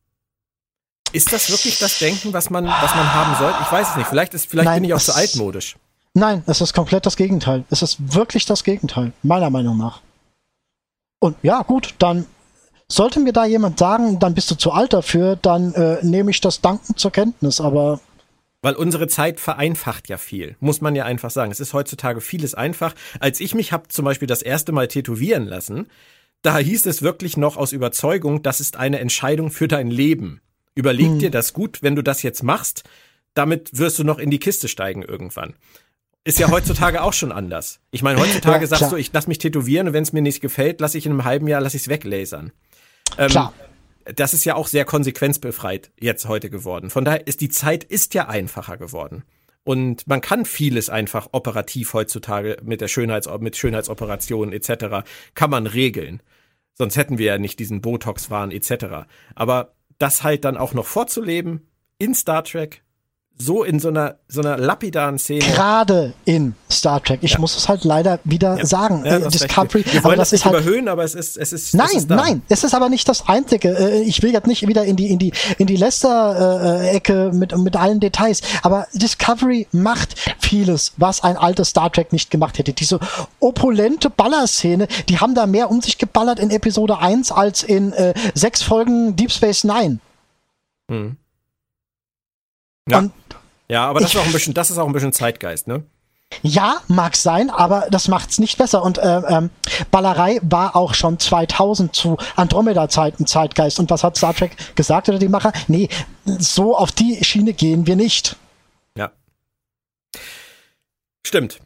Ist das wirklich das Denken, was man, was man haben sollte? Ich weiß es nicht. Vielleicht ist, vielleicht Nein, bin ich auch zu es- altmodisch. Nein, es ist komplett das Gegenteil. Es ist wirklich das Gegenteil, meiner Meinung nach. Und ja, gut, dann sollte mir da jemand sagen, dann bist du zu alt dafür, dann äh, nehme ich das dankend zur Kenntnis, aber Weil unsere Zeit vereinfacht ja viel, muss man ja einfach sagen. Es ist heutzutage vieles einfach. Als ich mich hab zum Beispiel das erste Mal tätowieren lassen, da hieß es wirklich noch aus Überzeugung, das ist eine Entscheidung für dein Leben. Überleg dir das gut, wenn du das jetzt machst, damit wirst du noch in die Kiste steigen irgendwann. Ist ja heutzutage auch schon anders. Ich meine, heutzutage Ja, sagst klar. du, ich lass mich tätowieren und wenn es mir nicht gefällt, lass ich in einem halben Jahr, lass ich es weglasern. Ähm, klar. das ist ja auch sehr konsequenzbefreit jetzt heute geworden. Von daher ist die Zeit ist ja einfacher geworden. Und man kann vieles einfach operativ heutzutage mit der Schönheits mit Schönheitsoperationen etc. kann man regeln. Sonst hätten wir ja nicht diesen Botox-Wahn etc. Aber das halt dann auch noch vorzuleben in Star Trek so in so einer, so einer lapidaren Szene. Gerade in Star Trek. Ich ja. muss es halt leider wieder ja. sagen. Ja, äh, Discovery. Wir aber das, das ist halt, überhöhen, aber es ist, es ist. Nein, es ist nein, es ist aber nicht das Einzige. Äh, ich will jetzt nicht wieder in die, in die, in die Lester-Ecke mit, mit allen Details. Aber Discovery macht vieles, was ein altes Star Trek nicht gemacht hätte. Diese opulente Ballerszene, die haben da mehr um sich geballert in Episode 1 als in äh, sechs Folgen Deep Space Nine. Hm. Ja. Und ja, aber das ist auch ein bisschen, das ist auch ein bisschen Zeitgeist, ne? Ja, mag sein, aber das macht's nicht besser. Und äh, ähm, Ballerei war auch schon 2000 zu Andromeda-Zeiten Zeitgeist. Und was hat Star Trek gesagt oder die Macher? Nee, so auf die Schiene gehen wir nicht. Ja. Stimmt.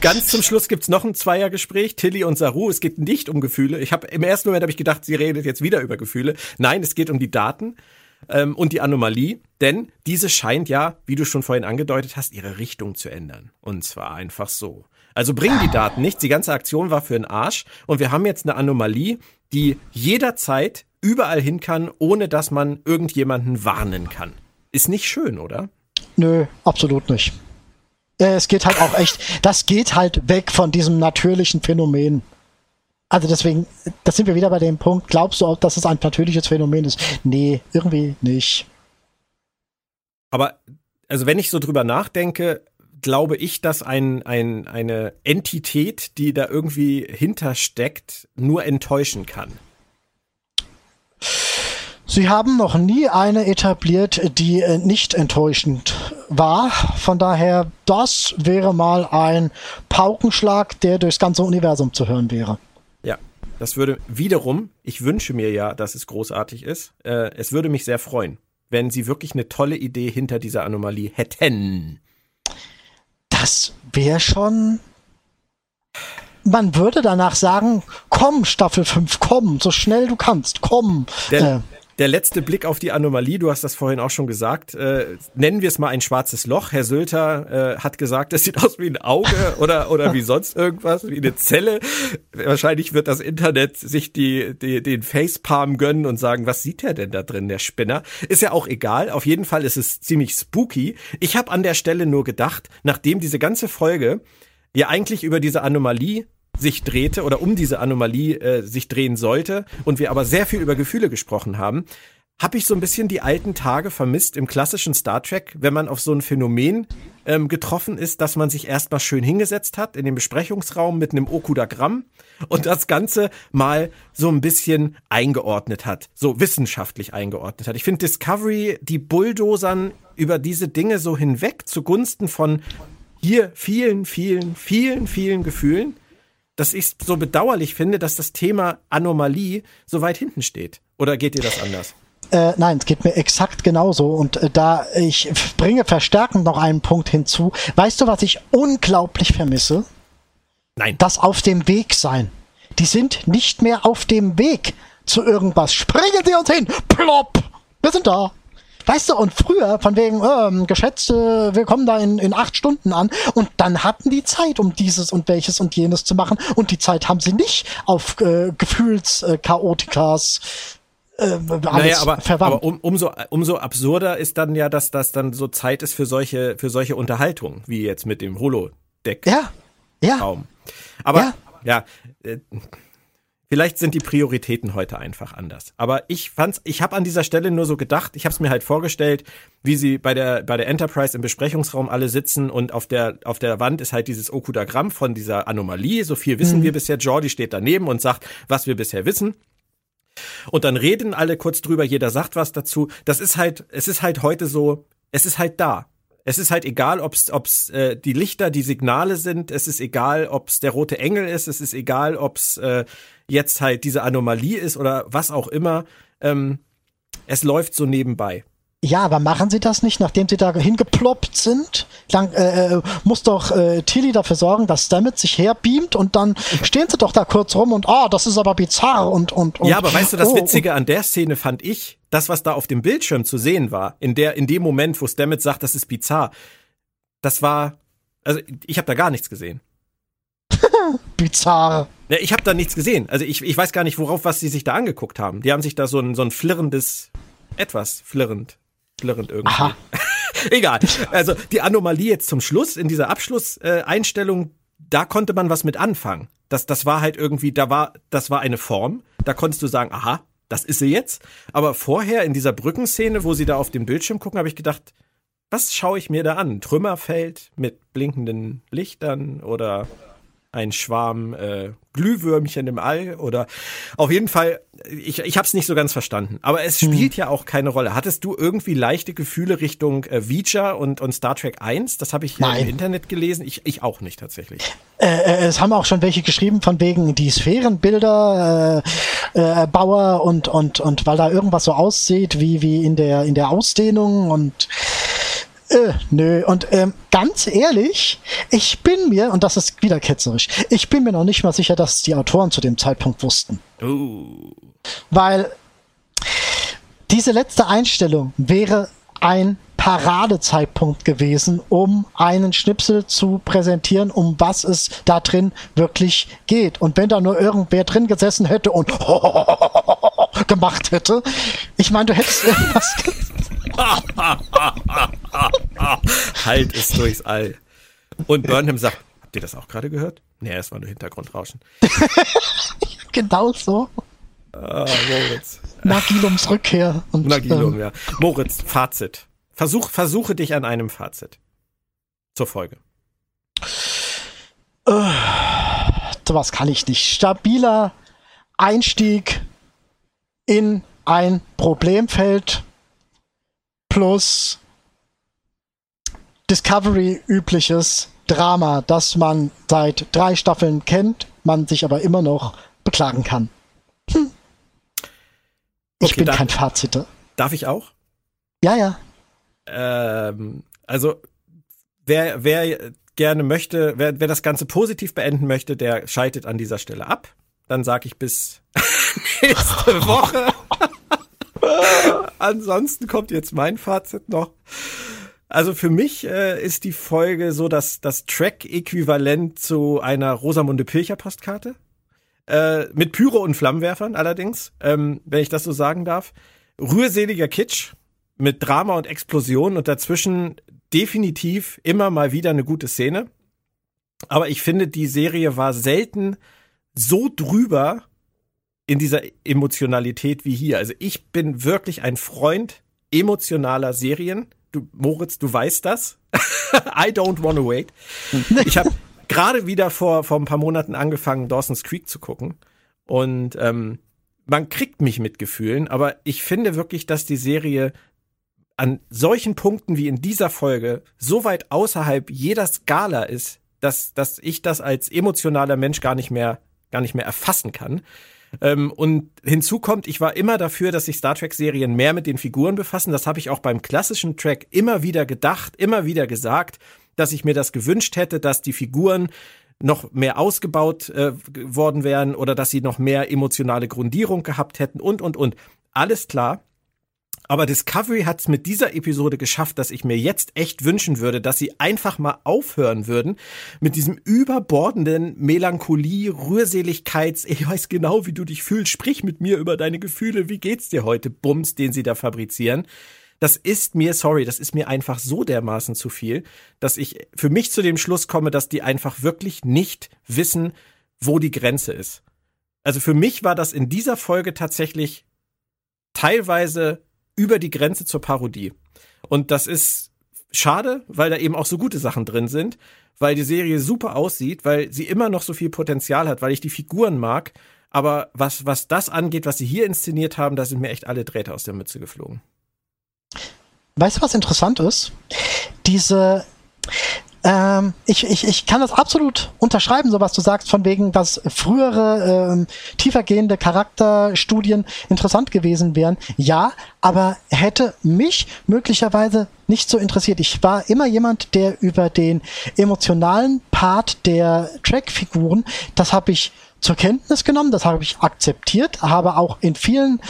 Ganz zum Schluss gibt's noch ein Zweiergespräch, Tilly und Saru. Es geht nicht um Gefühle. Ich habe im ersten Moment habe ich gedacht, sie redet jetzt wieder über Gefühle. Nein, es geht um die Daten ähm, und die Anomalie, denn diese scheint ja, wie du schon vorhin angedeutet hast, ihre Richtung zu ändern. Und zwar einfach so. Also bringen die Daten nichts, die ganze Aktion war für den Arsch und wir haben jetzt eine Anomalie, die jederzeit überall hin kann, ohne dass man irgendjemanden warnen kann. Ist nicht schön, oder? Nö, absolut nicht. Äh, es geht halt auch echt, das geht halt weg von diesem natürlichen Phänomen. Also deswegen, da sind wir wieder bei dem Punkt, glaubst du auch, dass es ein natürliches Phänomen ist? Nee, irgendwie nicht. Aber, also wenn ich so drüber nachdenke, glaube ich, dass ein, ein, eine Entität, die da irgendwie hintersteckt, nur enttäuschen kann. Sie haben noch nie eine etabliert, die äh, nicht enttäuschend war. Von daher, das wäre mal ein Paukenschlag, der durchs ganze Universum zu hören wäre. Das würde wiederum, ich wünsche mir ja, dass es großartig ist. Äh, es würde mich sehr freuen, wenn sie wirklich eine tolle Idee hinter dieser Anomalie hätten. Das wäre schon. Man würde danach sagen, komm, Staffel 5, komm, so schnell du kannst, komm. Denn, äh, der letzte Blick auf die Anomalie, du hast das vorhin auch schon gesagt, äh, nennen wir es mal ein schwarzes Loch. Herr Sölter äh, hat gesagt, es sieht aus wie ein Auge oder, oder wie sonst irgendwas, wie eine Zelle. Wahrscheinlich wird das Internet sich die, die, den Facepalm gönnen und sagen, was sieht er denn da drin, der Spinner? Ist ja auch egal. Auf jeden Fall ist es ziemlich spooky. Ich habe an der Stelle nur gedacht, nachdem diese ganze Folge ja eigentlich über diese Anomalie sich drehte oder um diese Anomalie äh, sich drehen sollte und wir aber sehr viel über Gefühle gesprochen haben, habe ich so ein bisschen die alten Tage vermisst im klassischen Star Trek, wenn man auf so ein Phänomen ähm, getroffen ist, dass man sich erstmal schön hingesetzt hat in dem Besprechungsraum mit einem Okudagramm und das Ganze mal so ein bisschen eingeordnet hat, so wissenschaftlich eingeordnet hat. Ich finde Discovery, die bulldozern über diese Dinge so hinweg zugunsten von hier vielen, vielen, vielen, vielen Gefühlen dass ich es so bedauerlich finde, dass das Thema Anomalie so weit hinten steht. Oder geht dir das anders? Äh, nein, es geht mir exakt genauso. Und äh, da ich bringe verstärkend noch einen Punkt hinzu. Weißt du, was ich unglaublich vermisse? Nein. Das auf dem Weg sein. Die sind nicht mehr auf dem Weg zu irgendwas. Springen Sie uns hin! Plopp! Wir sind da. Weißt du, und früher, von wegen, geschätzt, äh, wir kommen da in, in acht Stunden an und dann hatten die Zeit, um dieses und welches und jenes zu machen und die Zeit haben sie nicht auf äh, Gefühlschaotikas äh, äh, naja, aber, aber um, umso, umso absurder ist dann ja, dass das dann so Zeit ist für solche, für solche Unterhaltungen, wie jetzt mit dem Holodeck. Ja, ja. Raum. Aber, ja, ja äh, Vielleicht sind die Prioritäten heute einfach anders. Aber ich fand's, ich habe an dieser Stelle nur so gedacht, ich habe es mir halt vorgestellt, wie sie bei der bei der Enterprise im Besprechungsraum alle sitzen und auf der auf der Wand ist halt dieses Okudagramm von dieser Anomalie. So viel wissen mhm. wir bisher. Jordi steht daneben und sagt, was wir bisher wissen. Und dann reden alle kurz drüber, jeder sagt was dazu. Das ist halt, es ist halt heute so, es ist halt da. Es ist halt egal, ob es äh, die Lichter, die Signale sind. Es ist egal, ob es der rote Engel ist. Es ist egal, ob es äh, jetzt halt diese Anomalie ist oder was auch immer. Ähm, es läuft so nebenbei. Ja, aber machen sie das nicht, nachdem sie da hingeploppt sind? Lang, äh, äh, muss doch äh, Tilly dafür sorgen, dass Stammet sich herbeamt und dann stehen sie doch da kurz rum und oh, das ist aber bizarr und und, und Ja, aber weißt du, das oh, Witzige an der Szene fand ich, das, was da auf dem Bildschirm zu sehen war, in der, in dem Moment, wo Stammet sagt, das ist bizarr, das war, also ich habe da gar nichts gesehen. Bizarr. Ja, ich habe da nichts gesehen. Also ich, ich weiß gar nicht, worauf was sie sich da angeguckt haben. Die haben sich da so ein, so ein flirrendes, etwas flirrend flirrend irgendwie. Aha. Egal. Also die Anomalie jetzt zum Schluss, in dieser Abschlusseinstellung, da konnte man was mit anfangen. Das, das war halt irgendwie, da war, das war eine Form. Da konntest du sagen, aha, das ist sie jetzt. Aber vorher in dieser Brückenszene, wo sie da auf dem Bildschirm gucken, habe ich gedacht, was schaue ich mir da an? Trümmerfeld mit blinkenden Lichtern oder ein Schwarm äh, Glühwürmchen im All oder auf jeden Fall, ich, ich habe es nicht so ganz verstanden. Aber es hm. spielt hm. ja auch keine Rolle. Hattest du irgendwie leichte Gefühle Richtung äh, Vija und, und Star Trek 1? Das habe ich Nein. im Internet gelesen. Ich, ich auch nicht tatsächlich. Äh, äh, es haben auch schon welche geschrieben von wegen die Sphärenbilder äh, äh, Bauer und, und, und weil da irgendwas so aussieht wie, wie in der, in der Ausdehnung und äh, nö, und ähm, ganz ehrlich, ich bin mir, und das ist wieder ketzerisch, ich bin mir noch nicht mal sicher, dass die Autoren zu dem Zeitpunkt wussten. Uh. Weil diese letzte Einstellung wäre ein Paradezeitpunkt gewesen, um einen Schnipsel zu präsentieren, um was es da drin wirklich geht. Und wenn da nur irgendwer drin gesessen hätte und gemacht hätte, ich meine, du hättest irgendwas halt es durchs All. Und Burnham sagt, habt ihr das auch gerade gehört? Nee, es war nur Hintergrundrauschen. genau so. Ah, Moritz. Nagilums Rückkehr. Und, Nagilum, ähm, ja. Moritz, Fazit. Versuch, versuche dich an einem Fazit. Zur Folge. Uh, sowas kann ich nicht. Stabiler Einstieg in ein Problemfeld plus Discovery übliches Drama, das man seit drei Staffeln kennt, man sich aber immer noch beklagen kann. Hm. Ich okay, bin darf, kein Faziter. Darf ich auch? Ja, ja. Ähm, also, wer, wer gerne möchte, wer, wer das Ganze positiv beenden möchte, der schaltet an dieser Stelle ab. Dann sage ich bis nächste Woche. Ansonsten kommt jetzt mein Fazit noch. Also für mich äh, ist die Folge so das, das Track-Äquivalent zu einer Rosamunde Pilcher-Postkarte. Äh, mit Pyro und Flammenwerfern allerdings, ähm, wenn ich das so sagen darf. Rührseliger Kitsch mit Drama und Explosion und dazwischen definitiv immer mal wieder eine gute Szene. Aber ich finde, die Serie war selten so drüber in dieser Emotionalität wie hier. Also ich bin wirklich ein Freund emotionaler Serien. Du, Moritz, du weißt das. I don't wanna wait. Ich habe gerade wieder vor, vor ein paar Monaten angefangen, Dawson's Creek zu gucken. Und ähm, man kriegt mich mit Gefühlen, aber ich finde wirklich, dass die Serie an solchen Punkten wie in dieser Folge so weit außerhalb jeder Skala ist, dass, dass ich das als emotionaler Mensch gar nicht mehr, gar nicht mehr erfassen kann. Ähm, und hinzu kommt, ich war immer dafür, dass sich Star Trek-Serien mehr mit den Figuren befassen. Das habe ich auch beim klassischen Track immer wieder gedacht, immer wieder gesagt, dass ich mir das gewünscht hätte, dass die Figuren noch mehr ausgebaut äh, worden wären oder dass sie noch mehr emotionale Grundierung gehabt hätten und, und, und. Alles klar. Aber Discovery hat es mit dieser Episode geschafft, dass ich mir jetzt echt wünschen würde, dass sie einfach mal aufhören würden mit diesem überbordenden Melancholie, Rührseligkeits, ich weiß genau, wie du dich fühlst, sprich mit mir über deine Gefühle, wie geht's dir heute, Bums, den sie da fabrizieren. Das ist mir, sorry, das ist mir einfach so dermaßen zu viel, dass ich für mich zu dem Schluss komme, dass die einfach wirklich nicht wissen, wo die Grenze ist. Also für mich war das in dieser Folge tatsächlich teilweise über die Grenze zur Parodie. Und das ist schade, weil da eben auch so gute Sachen drin sind, weil die Serie super aussieht, weil sie immer noch so viel Potenzial hat, weil ich die Figuren mag. Aber was, was das angeht, was sie hier inszeniert haben, da sind mir echt alle Drähte aus der Mütze geflogen. Weißt du, was interessant ist? Diese, Ähm, ich, ich, ich kann das absolut unterschreiben, so was du sagst, von wegen, dass frühere ähm, tiefergehende Charakterstudien interessant gewesen wären. Ja, aber hätte mich möglicherweise nicht so interessiert. Ich war immer jemand, der über den emotionalen Part der Trackfiguren, das habe ich zur Kenntnis genommen, das habe ich akzeptiert, habe auch in vielen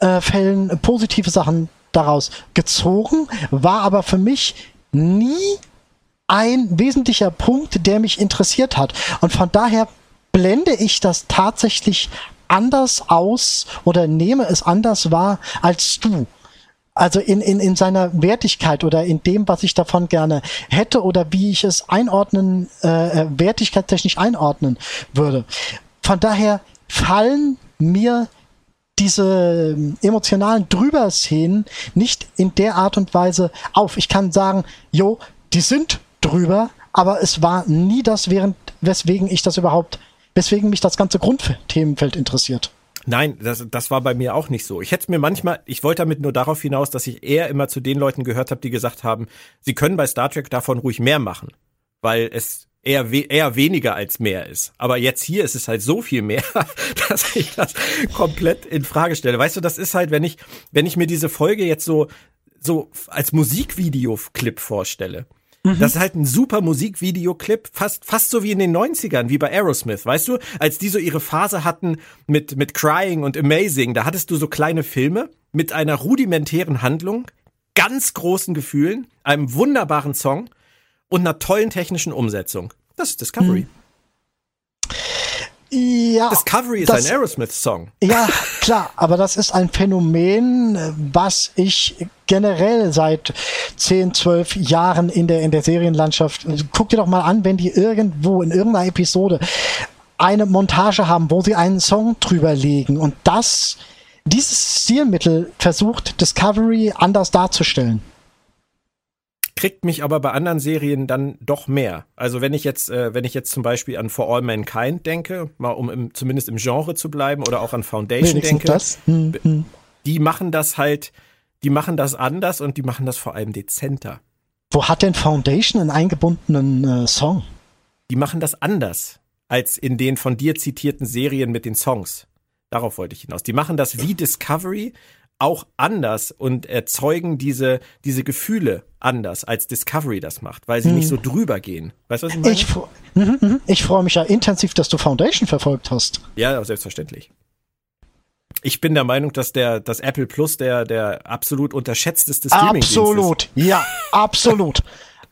äh, Fällen positive Sachen daraus gezogen, war aber für mich nie ein wesentlicher Punkt, der mich interessiert hat. Und von daher blende ich das tatsächlich anders aus oder nehme es anders wahr als du. Also in, in, in seiner Wertigkeit oder in dem, was ich davon gerne hätte oder wie ich es einordnen, äh, äh wertigkeitstechnisch einordnen würde. Von daher fallen mir diese emotionalen Drüber-Szenen nicht in der Art und Weise auf. Ich kann sagen, jo, die sind drüber, aber es war nie das, während, weswegen ich das überhaupt, weswegen mich das ganze Grundthemenfeld interessiert. Nein, das, das war bei mir auch nicht so. Ich hätte mir manchmal, ich wollte damit nur darauf hinaus, dass ich eher immer zu den Leuten gehört habe, die gesagt haben, sie können bei Star Trek davon ruhig mehr machen, weil es eher, we eher weniger als mehr ist. Aber jetzt hier ist es halt so viel mehr, dass ich das komplett in Frage stelle. Weißt du, das ist halt, wenn ich, wenn ich mir diese Folge jetzt so, so als Musikvideoclip vorstelle. Mhm. Das ist halt ein super Musikvideoclip, fast, fast so wie in den 90ern, wie bei Aerosmith, weißt du? Als die so ihre Phase hatten mit, mit Crying und Amazing, da hattest du so kleine Filme mit einer rudimentären Handlung, ganz großen Gefühlen, einem wunderbaren Song und einer tollen technischen Umsetzung. Das ist Discovery. Hm. Ja. Discovery ist das, ein Aerosmith-Song. Ja, klar, aber das ist ein Phänomen, was ich generell seit 10, 12 Jahren in der, in der Serienlandschaft, guck dir doch mal an, wenn die irgendwo in irgendeiner Episode eine Montage haben, wo sie einen Song drüber legen und das, dieses Stilmittel versucht Discovery anders darzustellen kriegt mich aber bei anderen Serien dann doch mehr. Also wenn ich jetzt, äh, wenn ich jetzt zum Beispiel an For All Mankind denke, mal um im, zumindest im Genre zu bleiben, oder auch an Foundation Wenigstens denke, das? Hm. die machen das halt, die machen das anders und die machen das vor allem dezenter. Wo hat denn Foundation einen eingebundenen äh, Song? Die machen das anders als in den von dir zitierten Serien mit den Songs. Darauf wollte ich hinaus. Die machen das wie Discovery, auch anders und erzeugen diese, diese Gefühle anders, als Discovery das macht, weil sie hm. nicht so drüber gehen. Weißt du, was ich meine? Ich, mhm, mhm. ich freue mich ja intensiv, dass du Foundation verfolgt hast. Ja, selbstverständlich. Ich bin der Meinung, dass der, dass Apple Plus der, der absolut unterschätzteste Streaming ist. Absolut. Ja, absolut.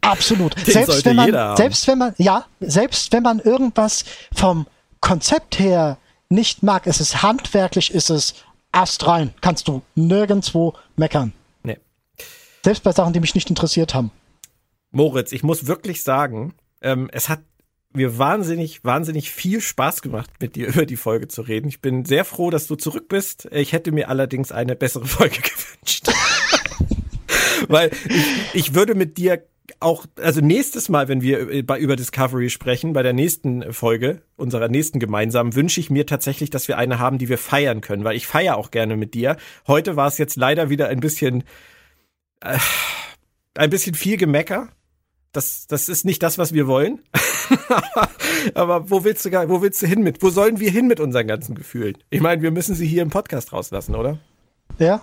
Absolut. Den selbst wenn man, selbst wenn man, ja, selbst wenn man irgendwas vom Konzept her nicht mag, ist es handwerklich, ist es astrein. Kannst du nirgendwo meckern. Nee. Selbst bei Sachen, die mich nicht interessiert haben. Moritz, ich muss wirklich sagen, ähm, es hat mir wahnsinnig, wahnsinnig viel Spaß gemacht, mit dir über die Folge zu reden. Ich bin sehr froh, dass du zurück bist. Ich hätte mir allerdings eine bessere Folge gewünscht. Weil ich, ich würde mit dir auch, also nächstes Mal, wenn wir bei, über Discovery sprechen, bei der nächsten Folge, unserer nächsten gemeinsamen, wünsche ich mir tatsächlich, dass wir eine haben, die wir feiern können, weil ich feiere auch gerne mit dir. Heute war es jetzt leider wieder ein bisschen, äh, ein bisschen viel Gemecker. Das, das ist nicht das, was wir wollen. Aber wo willst du, wo willst du hin mit? Wo sollen wir hin mit unseren ganzen Gefühlen? Ich meine, wir müssen sie hier im Podcast rauslassen, oder? Ja.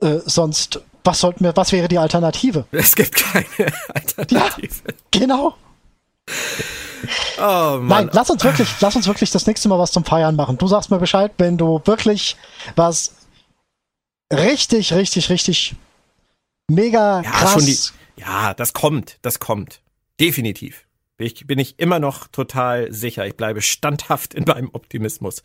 Äh, sonst was sollten wir, was wäre die Alternative? Es gibt keine Alternative. Ja, genau. Oh, Mann. Nein, lass uns wirklich, lass uns wirklich das nächste Mal was zum Feiern machen. Du sagst mir Bescheid, wenn du wirklich was richtig, richtig, richtig mega ja, krass. Die, ja, das kommt, das kommt. Definitiv. Bin ich, bin ich immer noch total sicher. Ich bleibe standhaft in meinem Optimismus.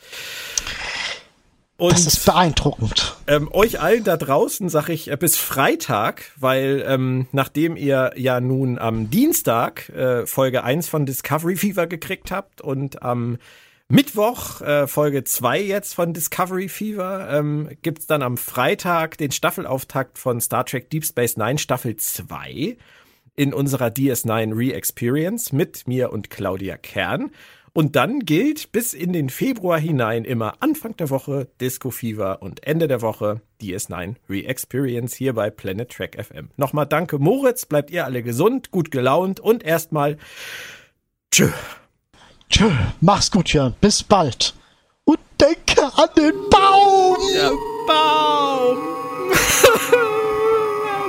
Und, das ist beeindruckend. Ähm, euch allen da draußen sage ich äh, bis Freitag, weil ähm, nachdem ihr ja nun am Dienstag äh, Folge 1 von Discovery Fever gekriegt habt und am Mittwoch äh, Folge 2 jetzt von Discovery Fever, ähm, gibt's dann am Freitag den Staffelauftakt von Star Trek Deep Space Nine Staffel 2 in unserer DS9 Re-Experience mit mir und Claudia Kern. Und dann gilt bis in den Februar hinein immer Anfang der Woche Disco Fever und Ende der Woche DS9 Re-Experience hier bei Planet Track FM. Nochmal danke Moritz, bleibt ihr alle gesund, gut gelaunt und erstmal tschö. Tschö, mach's gut, Jörn. Bis bald. Und denke an den Baum! Der Baum! Der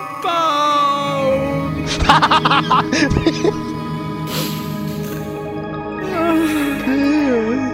Baum! Yeah.